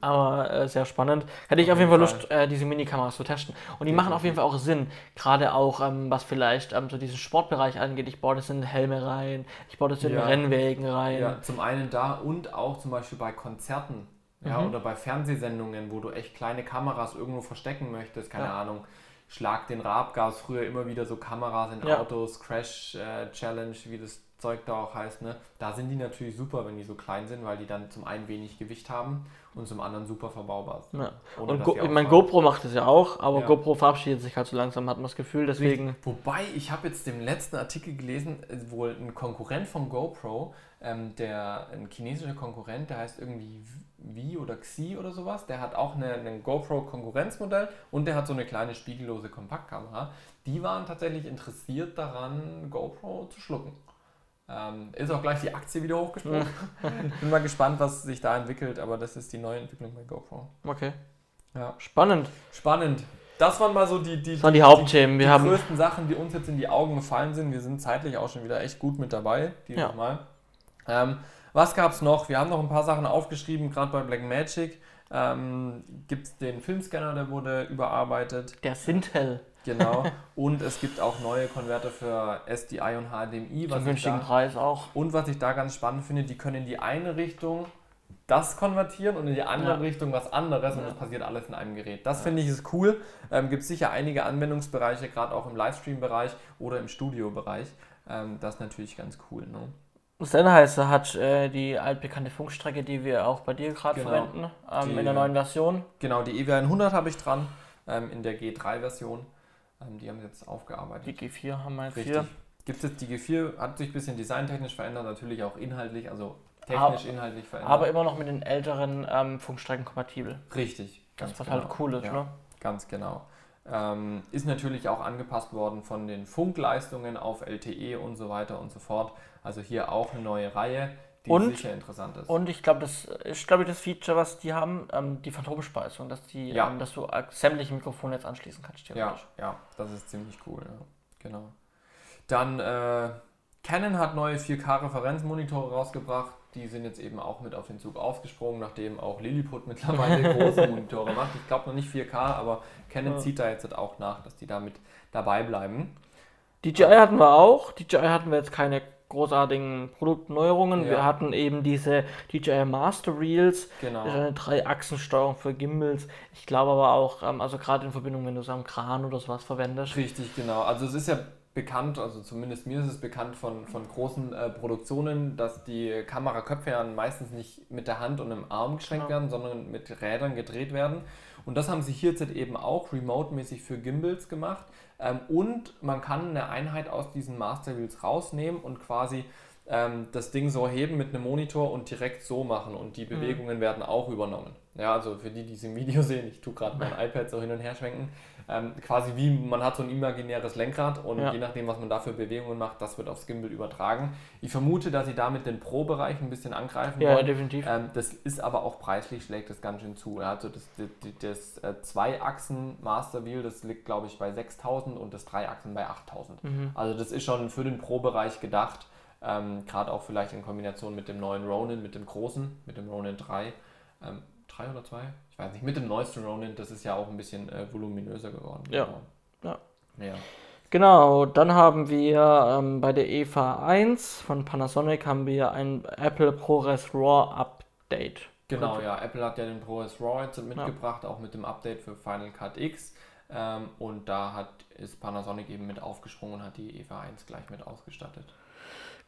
Aber äh, sehr spannend. Hätte ich auf, auf jeden Fall Lust, äh, diese Minikameras zu testen. Und die machen auf jeden Fall auch Sinn. Gerade auch, ähm, was vielleicht ähm, so diesen Sportbereich angeht. Ich baue das in Helme rein, ich baue das in ja. Rennwägen rein. Ja, zum einen da und auch zum Beispiel bei Konzerten. Ja, mhm. oder bei Fernsehsendungen, wo du echt kleine Kameras irgendwo verstecken möchtest, keine ja. Ahnung. Schlag den Rab gab es früher immer wieder so Kameras in ja. Autos, Crash äh, Challenge, wie das Zeug da auch heißt. Ne? Da sind die natürlich super, wenn die so klein sind, weil die dann zum einen wenig Gewicht haben und zum anderen super verbaubar sind. Ja. Und Go ich meine, GoPro macht das ja auch, aber ja. GoPro verabschiedet sich halt so langsam, hat man das Gefühl, deswegen... Wobei, ich habe jetzt den letzten Artikel gelesen, äh, wohl ein Konkurrent von GoPro, ähm, der, ein chinesischer Konkurrent, der heißt irgendwie Vi oder Xi oder sowas, der hat auch ein GoPro-Konkurrenzmodell und der hat so eine kleine spiegellose Kompaktkamera. Die waren tatsächlich interessiert daran, GoPro zu schlucken. Ähm, ist auch gleich die Aktie wieder hochgesprungen. <laughs> Bin mal gespannt, was sich da entwickelt, aber das ist die neue Entwicklung bei GoPro. Okay. Ja. Spannend. Spannend. Das waren mal so die, die, das waren die, die Hauptthemen. Wir die haben größten Sachen, die uns jetzt in die Augen gefallen sind. Wir sind zeitlich auch schon wieder echt gut mit dabei. ja. Mal. Ähm, was gab es noch? Wir haben noch ein paar Sachen aufgeschrieben, gerade bei Blackmagic. Ähm, Gibt es den Filmscanner, der wurde überarbeitet. Der Sintel. Genau. Und es gibt auch neue Konverter für SDI und HDMI. Zum günstigen Preis auch. Und was ich da ganz spannend finde, die können in die eine Richtung das konvertieren und in die andere ja. Richtung was anderes ja. und das passiert alles in einem Gerät. Das ja. finde ich ist cool. Ähm, Gibt sicher einige Anwendungsbereiche, gerade auch im Livestream-Bereich oder im Studio-Bereich. Ähm, das ist natürlich ganz cool. Ne? Sennheiser hat äh, die altbekannte Funkstrecke, die wir auch bei dir gerade genau. verwenden, ähm, die, in der neuen Version. Genau, die EW100 habe ich dran, ähm, in der G3-Version. Ähm, die haben sie jetzt aufgearbeitet. Die G4 haben wir jetzt Richtig. hier. Gibt es die G4, hat sich ein bisschen designtechnisch verändert, natürlich auch inhaltlich, also technisch, aber, inhaltlich verändert. Aber immer noch mit den älteren ähm, Funkstrecken kompatibel. Richtig. Das, was halt genau. halt cool ist, ja, ne? Ganz genau. Ähm, ist natürlich auch angepasst worden von den Funkleistungen auf LTE und so weiter und so fort. Also hier auch eine neue Reihe, die und, sicher interessant ist. Und ich glaube, das ist glaube ich das Feature, was die haben, ähm, die Phantomspeisung, dass die, ja. ähm, dass du sämtliche Mikrofone jetzt anschließen kannst. Ja, ja, das ist ziemlich cool. Ja. Genau. Dann äh, Canon hat neue 4K-Referenzmonitore rausgebracht die sind jetzt eben auch mit auf den Zug aufgesprungen, nachdem auch Lilliput <laughs> mittlerweile große Monitore macht. Ich glaube noch nicht 4K, aber Canon ja. zieht da jetzt auch nach, dass die damit dabei bleiben. DJI hatten wir auch. DJI hatten wir jetzt keine großartigen Produktneuerungen. Ja. Wir hatten eben diese DJI Master Reels, genau. eine Drei-Achsen-Steuerung für Gimbals. Ich glaube aber auch, ähm, also gerade in Verbindung, wenn du so einen Kran oder sowas verwendest. Richtig, genau. Also es ist ja bekannt, also zumindest mir ist es bekannt von, von großen äh, Produktionen, dass die Kameraköpfe ja meistens nicht mit der Hand und dem Arm geschränkt genau. werden, sondern mit Rädern gedreht werden. Und das haben sie hier jetzt eben auch remote-mäßig für Gimbals gemacht. Ähm, und man kann eine Einheit aus diesen Master Wheels rausnehmen und quasi ähm, das Ding so heben mit einem Monitor und direkt so machen und die mhm. Bewegungen mhm. werden auch übernommen. Ja, also für die, die es im Video sehen, ich tue gerade mein <laughs> iPad so hin und her schwenken, ähm, quasi wie man hat so ein imaginäres Lenkrad und ja. je nachdem, was man da für Bewegungen macht, das wird aufs Gimbal übertragen. Ich vermute, dass sie damit den Pro-Bereich ein bisschen angreifen ja, wollen. Ja, definitiv. Ähm, das ist aber auch preislich, schlägt das ganz schön zu. Also das, das, das äh, Zwei-Achsen Master Wheel, das liegt glaube ich bei 6000 und das Drei-Achsen bei 8000. Mhm. Also das ist schon für den Pro-Bereich gedacht. Ähm, Gerade auch vielleicht in Kombination mit dem neuen Ronin, mit dem großen, mit dem Ronin 3. Ähm, 3 oder 2? Ich weiß nicht, mit dem neuesten Ronin, das ist ja auch ein bisschen äh, voluminöser geworden. Ja. Genau. ja. ja. Genau, dann haben wir ähm, bei der EVA 1 von Panasonic haben wir ein Apple ProRes RAW Update. Genau, ja, Apple hat ja den ProRes RAW jetzt mitgebracht, ja. auch mit dem Update für Final Cut X. Ähm, und da hat, ist Panasonic eben mit aufgesprungen und hat die EVA 1 gleich mit ausgestattet.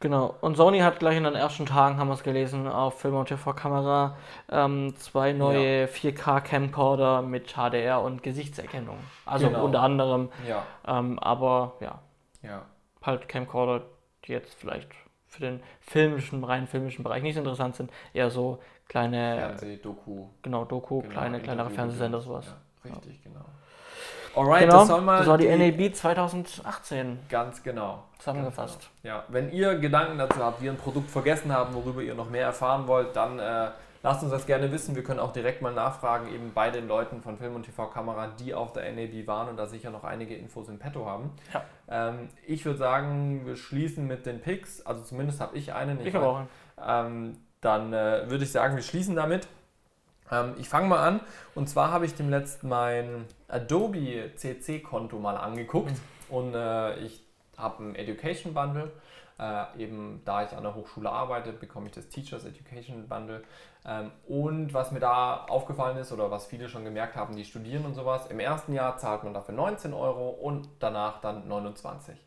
Genau. Und Sony hat gleich in den ersten Tagen, haben wir es gelesen, auf Film- und TV-Kamera ähm, zwei neue ja. 4K-Camcorder mit HDR und Gesichtserkennung. Also genau. unter anderem. Ja. Ähm, aber ja. Ja. Halt Camcorder, die jetzt vielleicht für den filmischen, rein filmischen Bereich nicht so interessant sind. Eher so kleine. Fernseh, Doku. Genau, Doku, genau, kleine, kleinere Fernsehsender, sowas. Ja, richtig, genau. Alright, genau, das, soll mal das war die, die NAB 2018. Ganz genau. Zusammengefasst. Genau. Ja, wenn ihr Gedanken dazu habt, wir ein Produkt vergessen haben, worüber ihr noch mehr erfahren wollt, dann äh, lasst uns das gerne wissen. Wir können auch direkt mal nachfragen, eben bei den Leuten von Film und TV-Kamera, die auf der NAB waren und da sicher noch einige Infos im Petto haben. Ja. Ähm, ich würde sagen, wir schließen mit den Picks. Also zumindest habe ich einen. Ich, habe auch einen. Ähm, dann äh, würde ich sagen, wir schließen damit. Ähm, ich fange mal an. Und zwar habe ich dem letzten mein Adobe CC-Konto mal angeguckt. Mhm. Und äh, ich habe ein Education Bundle. Äh, eben da ich an der Hochschule arbeite, bekomme ich das Teachers Education Bundle. Ähm, und was mir da aufgefallen ist oder was viele schon gemerkt haben, die studieren und sowas, im ersten Jahr zahlt man dafür 19 Euro und danach dann 29.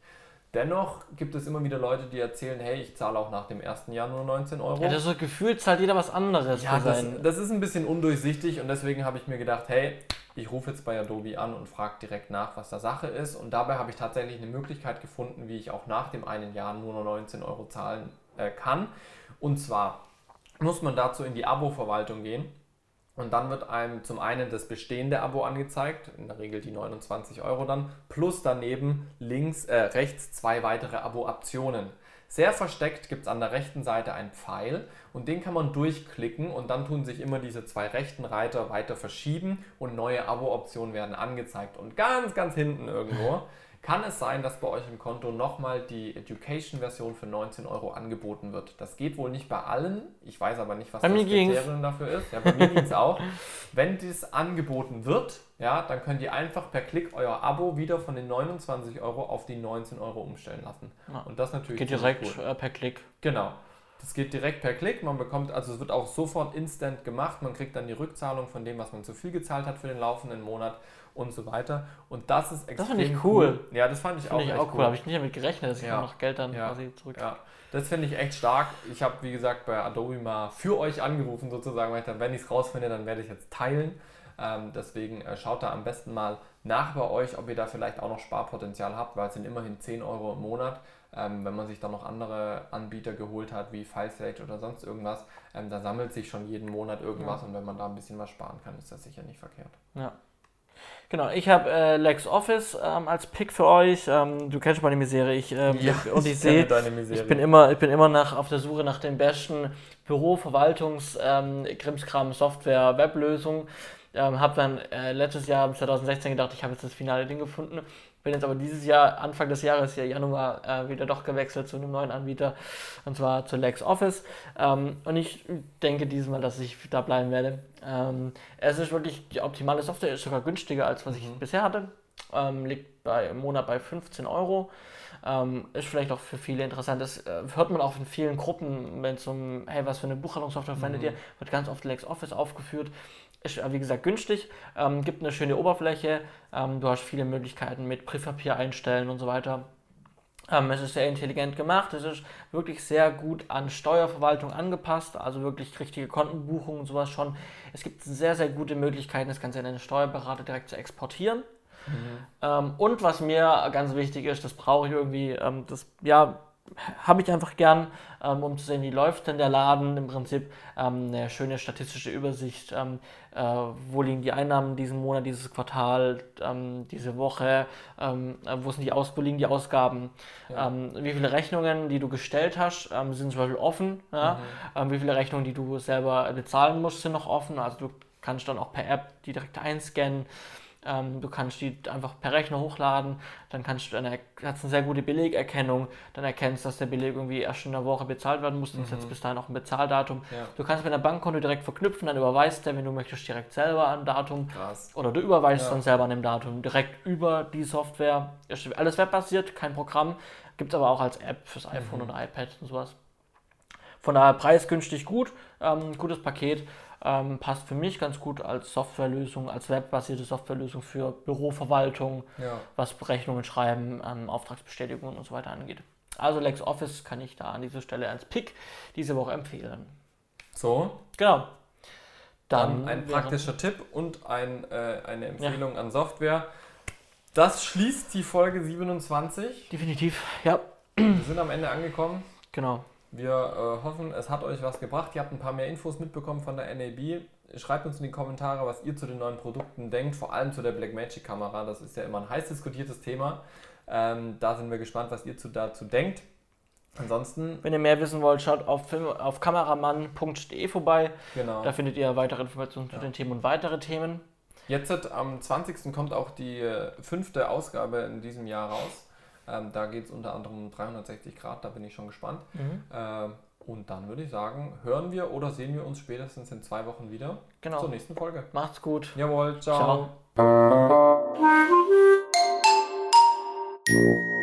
Dennoch gibt es immer wieder Leute, die erzählen, hey, ich zahle auch nach dem ersten Jahr nur 19 Euro. Ja, das ist so gefühlt zahlt jeder was anderes. Ja, das, das, ist ein bisschen undurchsichtig und deswegen habe ich mir gedacht, hey, ich rufe jetzt bei Adobe an und frage direkt nach, was da Sache ist. Und dabei habe ich tatsächlich eine Möglichkeit gefunden, wie ich auch nach dem einen Jahr nur 19 Euro zahlen äh, kann. Und zwar muss man dazu in die Abo-Verwaltung gehen und dann wird einem zum einen das bestehende Abo angezeigt, in der Regel die 29 Euro dann, plus daneben links, äh, rechts zwei weitere Abo-Optionen. Sehr versteckt gibt es an der rechten Seite einen Pfeil und den kann man durchklicken und dann tun sich immer diese zwei rechten Reiter weiter verschieben und neue Abo-Optionen werden angezeigt. Und ganz, ganz hinten irgendwo <laughs> kann es sein, dass bei euch im Konto nochmal die Education-Version für 19 Euro angeboten wird. Das geht wohl nicht bei allen. Ich weiß aber nicht, was bei das Kriterium dafür ist. Ja, bei mir <laughs> ging es auch. Wenn dies angeboten wird, ja, dann könnt ihr einfach per Klick euer Abo wieder von den 29 Euro auf die 19 Euro umstellen lassen. Ja. Und das natürlich. Geht direkt cool. Äh, per Klick. Genau. das geht direkt per Klick. Man bekommt, also es wird auch sofort instant gemacht. Man kriegt dann die Rückzahlung von dem, was man zu viel gezahlt hat für den laufenden Monat und so weiter. Und das ist extrem Das finde ich cool. cool. Ja, das fand ich find auch, ich auch cool. cool. Habe ich nicht damit gerechnet, dass ich ja. noch Geld dann ja. quasi zurück. Ja. Das finde ich echt stark. Ich habe, wie gesagt, bei Adobe mal für euch angerufen, sozusagen, weil ich dann, wenn ich es rausfinde, dann werde ich es jetzt teilen. Ähm, deswegen äh, schaut da am besten mal nach bei euch, ob ihr da vielleicht auch noch Sparpotenzial habt, weil es sind immerhin 10 Euro im Monat. Ähm, wenn man sich dann noch andere Anbieter geholt hat, wie FileSage oder sonst irgendwas, ähm, da sammelt sich schon jeden Monat irgendwas ja. und wenn man da ein bisschen was sparen kann, ist das sicher nicht verkehrt. Ja. Genau, ich habe äh, LexOffice ähm, als Pick für euch. Ähm, du kennst meine Misere. Ich, ähm, ja, <laughs> und ich, ich sehe, ich bin immer, ich bin immer nach, auf der Suche nach den besten Büro-, Verwaltungs-, ähm, Krimskram, Software, Weblösungen. Ähm, habe dann äh, letztes Jahr, 2016, gedacht, ich habe jetzt das finale Ding gefunden. Bin jetzt aber dieses Jahr, Anfang des Jahres, hier Januar, äh, wieder doch gewechselt zu einem neuen Anbieter, und zwar zu LexOffice. Ähm, und ich denke diesmal, dass ich da bleiben werde. Ähm, es ist wirklich die optimale Software, ist sogar günstiger als was ich mhm. bisher hatte. Ähm, liegt bei, im Monat bei 15 Euro. Ähm, ist vielleicht auch für viele interessant. Das äh, hört man auch in vielen Gruppen, wenn es um, hey, was für eine Buchhaltungssoftware verwendet mhm. ihr, wird ganz oft LexOffice aufgeführt. Ist, äh, wie gesagt, günstig, ähm, gibt eine schöne Oberfläche, ähm, du hast viele Möglichkeiten mit Briefpapier einstellen und so weiter. Ähm, es ist sehr intelligent gemacht, es ist wirklich sehr gut an Steuerverwaltung angepasst, also wirklich richtige Kontenbuchungen und sowas schon. Es gibt sehr, sehr gute Möglichkeiten, das Ganze in einen Steuerberater direkt zu exportieren. Mhm. Ähm, und was mir ganz wichtig ist, das brauche ich irgendwie, ähm, das, ja, habe ich einfach gern, ähm, um zu sehen, wie läuft denn der Laden. Im Prinzip ähm, eine schöne statistische Übersicht, ähm, äh, wo liegen die Einnahmen diesen Monat, dieses Quartal, ähm, diese Woche, ähm, äh, wo, sind die Aus wo liegen die Ausgaben, ja. Ähm, wie viele Rechnungen, die du gestellt hast, sind zum Beispiel offen, ja? mhm. wie viele Rechnungen, die du selber bezahlen musst, sind noch offen. Also du kannst dann auch per App die direkt einscannen. Ähm, du kannst die einfach per Rechner hochladen, dann kannst du eine, hast eine sehr gute Belegerkennung, dann erkennst, dass der Beleg irgendwie erst in der Woche bezahlt werden muss, dann mhm. setzt bis dahin auch ein Bezahldatum. Ja. Du kannst mit einem Bankkonto direkt verknüpfen, dann überweist der, wenn du möchtest, direkt selber ein Datum. Krass. Oder du überweist ja. dann selber an dem Datum direkt über die Software. Alles webbasiert, kein Programm, gibt es aber auch als App fürs iPhone mhm. oder iPad und sowas. Von daher preisgünstig gut, ähm, gutes Paket. Ähm, passt für mich ganz gut als Softwarelösung, als webbasierte Softwarelösung für Büroverwaltung, ja. was Berechnungen schreiben, ähm, Auftragsbestätigungen und so weiter angeht. Also LexOffice kann ich da an dieser Stelle als Pick diese Woche empfehlen. So. Genau. Dann, Dann ein praktischer Tipp und ein, äh, eine Empfehlung ja. an Software. Das schließt die Folge 27. Definitiv, ja. Wir sind am Ende angekommen. Genau. Wir äh, hoffen, es hat euch was gebracht. Ihr habt ein paar mehr Infos mitbekommen von der NAB. Schreibt uns in die Kommentare, was ihr zu den neuen Produkten denkt, vor allem zu der Blackmagic Kamera. Das ist ja immer ein heiß diskutiertes Thema. Ähm, da sind wir gespannt, was ihr zu, dazu denkt. Ansonsten. Wenn ihr mehr wissen wollt, schaut auf, Film, auf kameramann.de vorbei. Genau. Da findet ihr weitere Informationen ja. zu den Themen und weitere Themen. Jetzt am 20. kommt auch die äh, fünfte Ausgabe in diesem Jahr raus. Ähm, da geht es unter anderem um 360 Grad, da bin ich schon gespannt. Mhm. Ähm, und dann würde ich sagen, hören wir oder sehen wir uns spätestens in zwei Wochen wieder genau. zur nächsten Folge. Macht's gut. Jawohl, ciao. ciao.